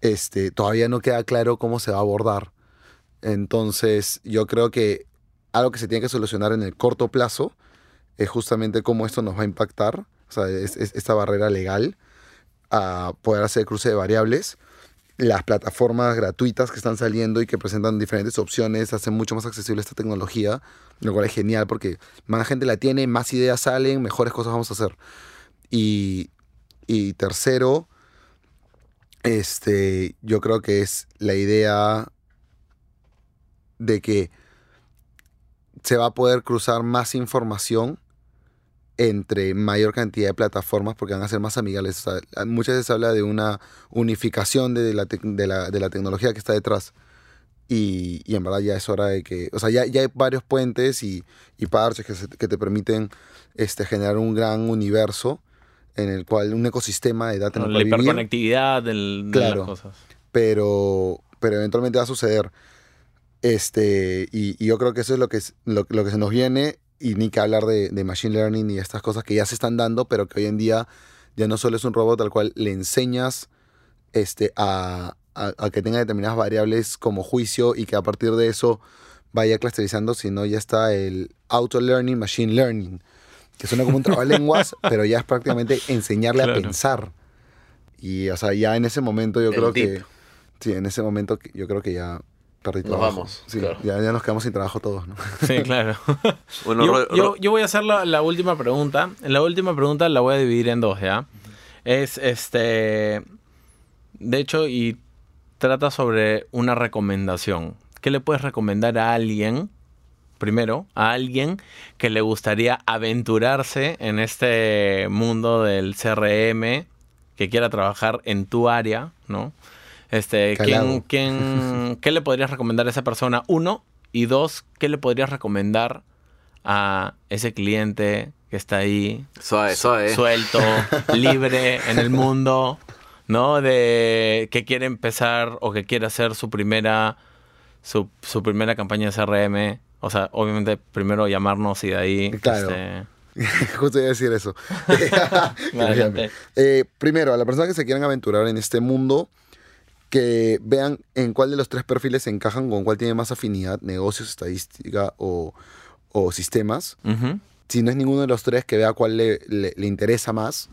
[SPEAKER 3] este, todavía no queda claro cómo se va a abordar. Entonces, yo creo que algo que se tiene que solucionar en el corto plazo es justamente cómo esto nos va a impactar, o sea, es- es- esta barrera legal a poder hacer cruce de variables. Las plataformas gratuitas que están saliendo y que presentan diferentes opciones hacen mucho más accesible esta tecnología, lo cual es genial porque más gente la tiene, más ideas salen, mejores cosas vamos a hacer. Y, y tercero, este, yo creo que es la idea de que se va a poder cruzar más información entre mayor cantidad de plataformas porque van a ser más amigables. O sea, muchas veces se habla de una unificación de la, de la, de la tecnología que está detrás. Y, y en verdad ya es hora de que, o sea, ya, ya hay varios puentes y, y parches que, se- que te permiten este, generar un gran universo en el cual, un ecosistema de data
[SPEAKER 1] la hiperconectividad del- de
[SPEAKER 3] Claro.
[SPEAKER 1] las cosas.
[SPEAKER 3] pero, pero eventualmente va a suceder. Este, y, y yo creo que eso es lo que, es- lo, lo que se nos viene, y ni que hablar de, de Machine Learning y estas cosas que ya se están dando, pero que hoy en día ya no solo es un robot al cual le enseñas este, a, a- a que tenga determinadas variables como juicio y que a partir de eso vaya clusterizando, sino ya está el Auto Learning, Machine Learning, que suena como un trabalenguas, *laughs* pero ya es prácticamente enseñarle a pensar. Y, o sea, ya en ese momento yo
[SPEAKER 2] El
[SPEAKER 3] creo
[SPEAKER 2] deep.
[SPEAKER 3] que... Sí, en ese momento yo creo que ya perdí
[SPEAKER 2] Nos vamos,
[SPEAKER 3] Sí,
[SPEAKER 2] claro.
[SPEAKER 3] ya, ya nos quedamos sin trabajo todos, ¿no? *laughs*
[SPEAKER 1] Sí, claro. *laughs*
[SPEAKER 2] Bueno,
[SPEAKER 1] yo, yo- voy a hacer la, la última pregunta. La última pregunta la voy a dividir en dos, ¿ya? Es este. De hecho, y trata sobre una recomendación. ¿Qué le puedes recomendar a alguien? Primero, a alguien que le gustaría aventurarse en este mundo del CRM, que quiera trabajar en tu área, ¿no? Este, ¿quién, *laughs* ¿Qué le podrías recomendar a esa persona? Uno. Y dos, ¿qué le podrías recomendar a ese cliente que está ahí
[SPEAKER 2] Suave, suave.
[SPEAKER 1] suelto, *laughs* libre en el mundo, ¿no? De que quiere empezar o que quiere hacer su primera su, su primera campaña de CRM. O sea, obviamente primero llamarnos y de ahí.
[SPEAKER 3] Claro.
[SPEAKER 1] este, *laughs*
[SPEAKER 3] Justo iba a decir eso. Eh, primero, a las personas que se quieran aventurar en este mundo, que vean en cuál de los tres perfiles se encajan, con cuál tiene más afinidad, negocios, estadística o, o sistemas. Si no es ninguno de los tres, que vea cuál le, le- le interesa más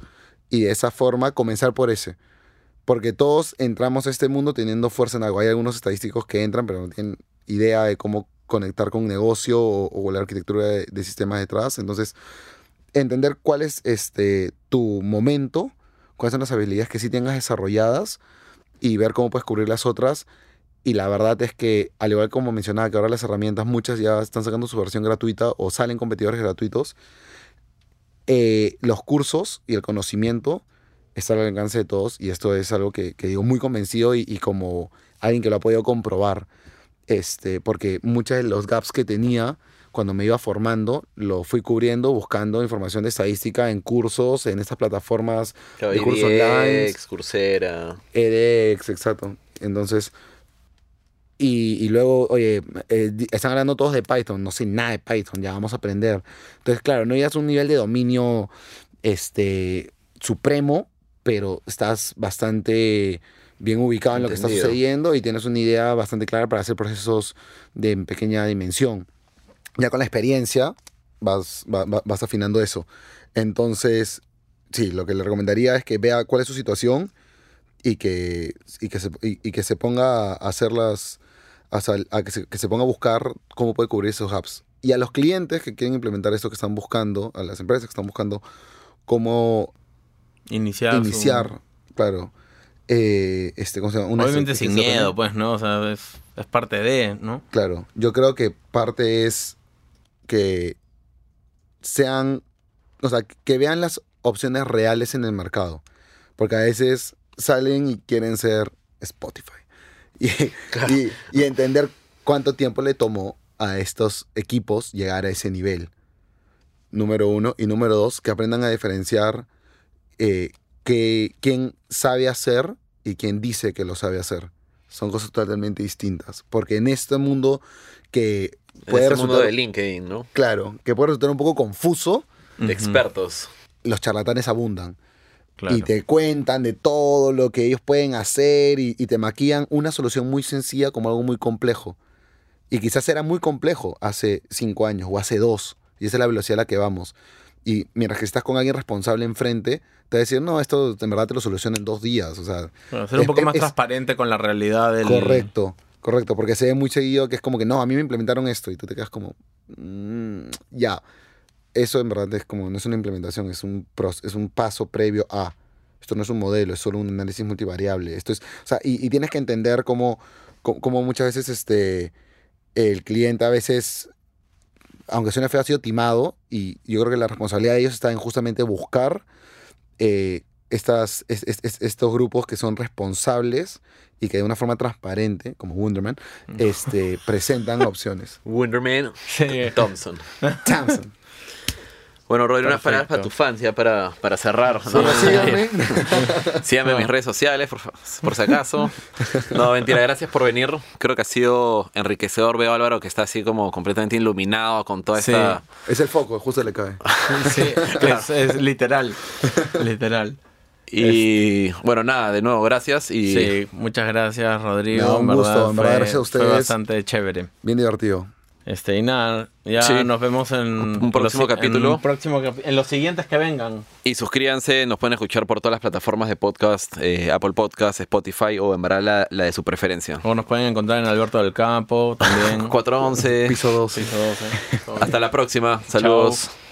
[SPEAKER 3] y de esa forma comenzar por ese. Porque todos entramos a este mundo teniendo fuerza en algo. Hay algunos estadísticos que entran, pero no tienen idea de cómo conectar con un negocio o, o la arquitectura de, de sistemas detrás. Entonces, entender cuál es este, tu momento, cuáles son las habilidades que sí tengas desarrolladas y ver cómo puedes cubrir las otras. Y la verdad es que, al igual como mencionaba, que ahora las herramientas, muchas ya están sacando su versión gratuita o salen competidores gratuitos, eh, los cursos y el conocimiento están al alcance de todos y esto es algo que, que digo muy convencido y, y como alguien que lo ha podido comprobar, este, porque muchos de los gaps que tenía cuando me iba formando, lo fui cubriendo buscando información de estadística en cursos, en estas plataformas
[SPEAKER 2] Claro,
[SPEAKER 3] de cursos online,
[SPEAKER 2] Coursera.
[SPEAKER 3] edX, exacto. Entonces, y, y luego, oye, eh, están hablando todos de Python, no sé nada de Python, ya vamos a aprender. Entonces, claro, no llegas a un nivel de dominio este, supremo, pero estás bastante bien ubicado en lo que está sucediendo y tienes una idea bastante clara para hacer procesos de pequeña dimensión. Ya con la experiencia vas, va- va- vas afinando eso. Entonces, sí, lo que le recomendaría es que vea cuál es su situación y que, y que, se, y, y que se ponga a hacer las. A, sal- a que, se, que se ponga a buscar cómo puede cubrir esos hubs. Y a los clientes que quieren implementar esto que están buscando, a las empresas que están buscando cómo
[SPEAKER 1] Iniciar. su-
[SPEAKER 3] iniciar, claro. Eh, este, ¿cómo se llama? Una
[SPEAKER 1] Obviamente sin miedo, pues, ¿no? O sea, es, es parte de, ¿no?
[SPEAKER 3] Claro, yo creo que parte es que sean, o sea, que vean las opciones reales en el mercado. Porque a veces salen y quieren ser Spotify. *laughs* Y, y- y entender cuánto tiempo le tomó a estos equipos llegar a ese nivel. Número uno. Y número dos, que aprendan a diferenciar eh, que, quién sabe hacer y quién dice que lo sabe hacer. Son cosas totalmente distintas. Porque en este mundo que
[SPEAKER 2] En
[SPEAKER 3] puede
[SPEAKER 2] este mundo
[SPEAKER 3] resultar,
[SPEAKER 2] de LinkedIn, ¿no?
[SPEAKER 3] claro, que puede resultar un poco confuso,
[SPEAKER 2] De expertos.
[SPEAKER 3] los charlatanes abundan.
[SPEAKER 1] claro.
[SPEAKER 3] Y te cuentan de todo lo que ellos pueden hacer y, y te maquillan una solución muy sencilla como algo muy complejo. Y quizás era muy complejo hace cinco años o hace dos. Y esa es la velocidad a la que vamos. Y mientras que estás con alguien responsable enfrente, te va a decir, no, esto en verdad te lo soluciona en dos días. O sea,
[SPEAKER 1] Bueno, ser un
[SPEAKER 3] es-
[SPEAKER 1] poco más
[SPEAKER 3] es-
[SPEAKER 1] transparente con la realidad del...
[SPEAKER 3] Correcto, correcto, porque se ve muy seguido que es como que no, a mí me implementaron esto y tú te quedas como, "Mm, ya, eso en verdad es como, no es una implementación, es un, pros- es un paso previo a, esto no es un modelo, es solo un análisis multivariable, esto es, o sea, y, y tienes que entender cómo, cómo, cómo muchas veces este, el cliente a veces, aunque suene feo, ha sido timado y yo creo que la responsabilidad de ellos está en justamente buscar eh, estas, es- es- es- estos grupos que son responsables y que de una forma transparente, como Wonderman, este, presentan *laughs* opciones.
[SPEAKER 2] Wonderman. Thompson.
[SPEAKER 3] Thompson.
[SPEAKER 2] Bueno, Rodri, unas palabras para tu fans, ya para, para cerrar. ¿no?
[SPEAKER 3] Síganme. *laughs*
[SPEAKER 2] Síganme en mis redes sociales, por, por si acaso. No, mentira, gracias por venir. Creo que ha sido enriquecedor. Veo a Álvaro que está así como completamente iluminado con toda
[SPEAKER 1] Sí.
[SPEAKER 2] esta...
[SPEAKER 3] Es el foco, justo le cae. *laughs*
[SPEAKER 1] Sí, *laughs* es, es literal. Literal.
[SPEAKER 2] Y bueno, nada, de nuevo, gracias. Y
[SPEAKER 1] Sí, muchas gracias, Rodrigo.
[SPEAKER 3] No, un
[SPEAKER 1] en
[SPEAKER 3] gusto,
[SPEAKER 1] verdad,
[SPEAKER 3] en verdad,
[SPEAKER 1] fue-
[SPEAKER 3] gracias a
[SPEAKER 1] Fue
[SPEAKER 3] ustedes.
[SPEAKER 1] bastante chévere.
[SPEAKER 3] Bien divertido.
[SPEAKER 1] Este, y nada, ya
[SPEAKER 2] Sí.
[SPEAKER 1] nos vemos en
[SPEAKER 2] Un próximo
[SPEAKER 1] los-
[SPEAKER 2] capítulo.
[SPEAKER 1] En, próximo capi- en los siguientes que vengan.
[SPEAKER 2] Y suscríbanse, nos pueden escuchar por todas las plataformas de podcast, eh, Apple Podcast, Spotify o en verdad la, la de su preferencia.
[SPEAKER 1] O nos pueden encontrar en Alberto del Campo también. *laughs*
[SPEAKER 2] 411.
[SPEAKER 3] Piso 2.
[SPEAKER 1] Piso 12.
[SPEAKER 2] Hasta la próxima. Saludos.
[SPEAKER 1] Chao.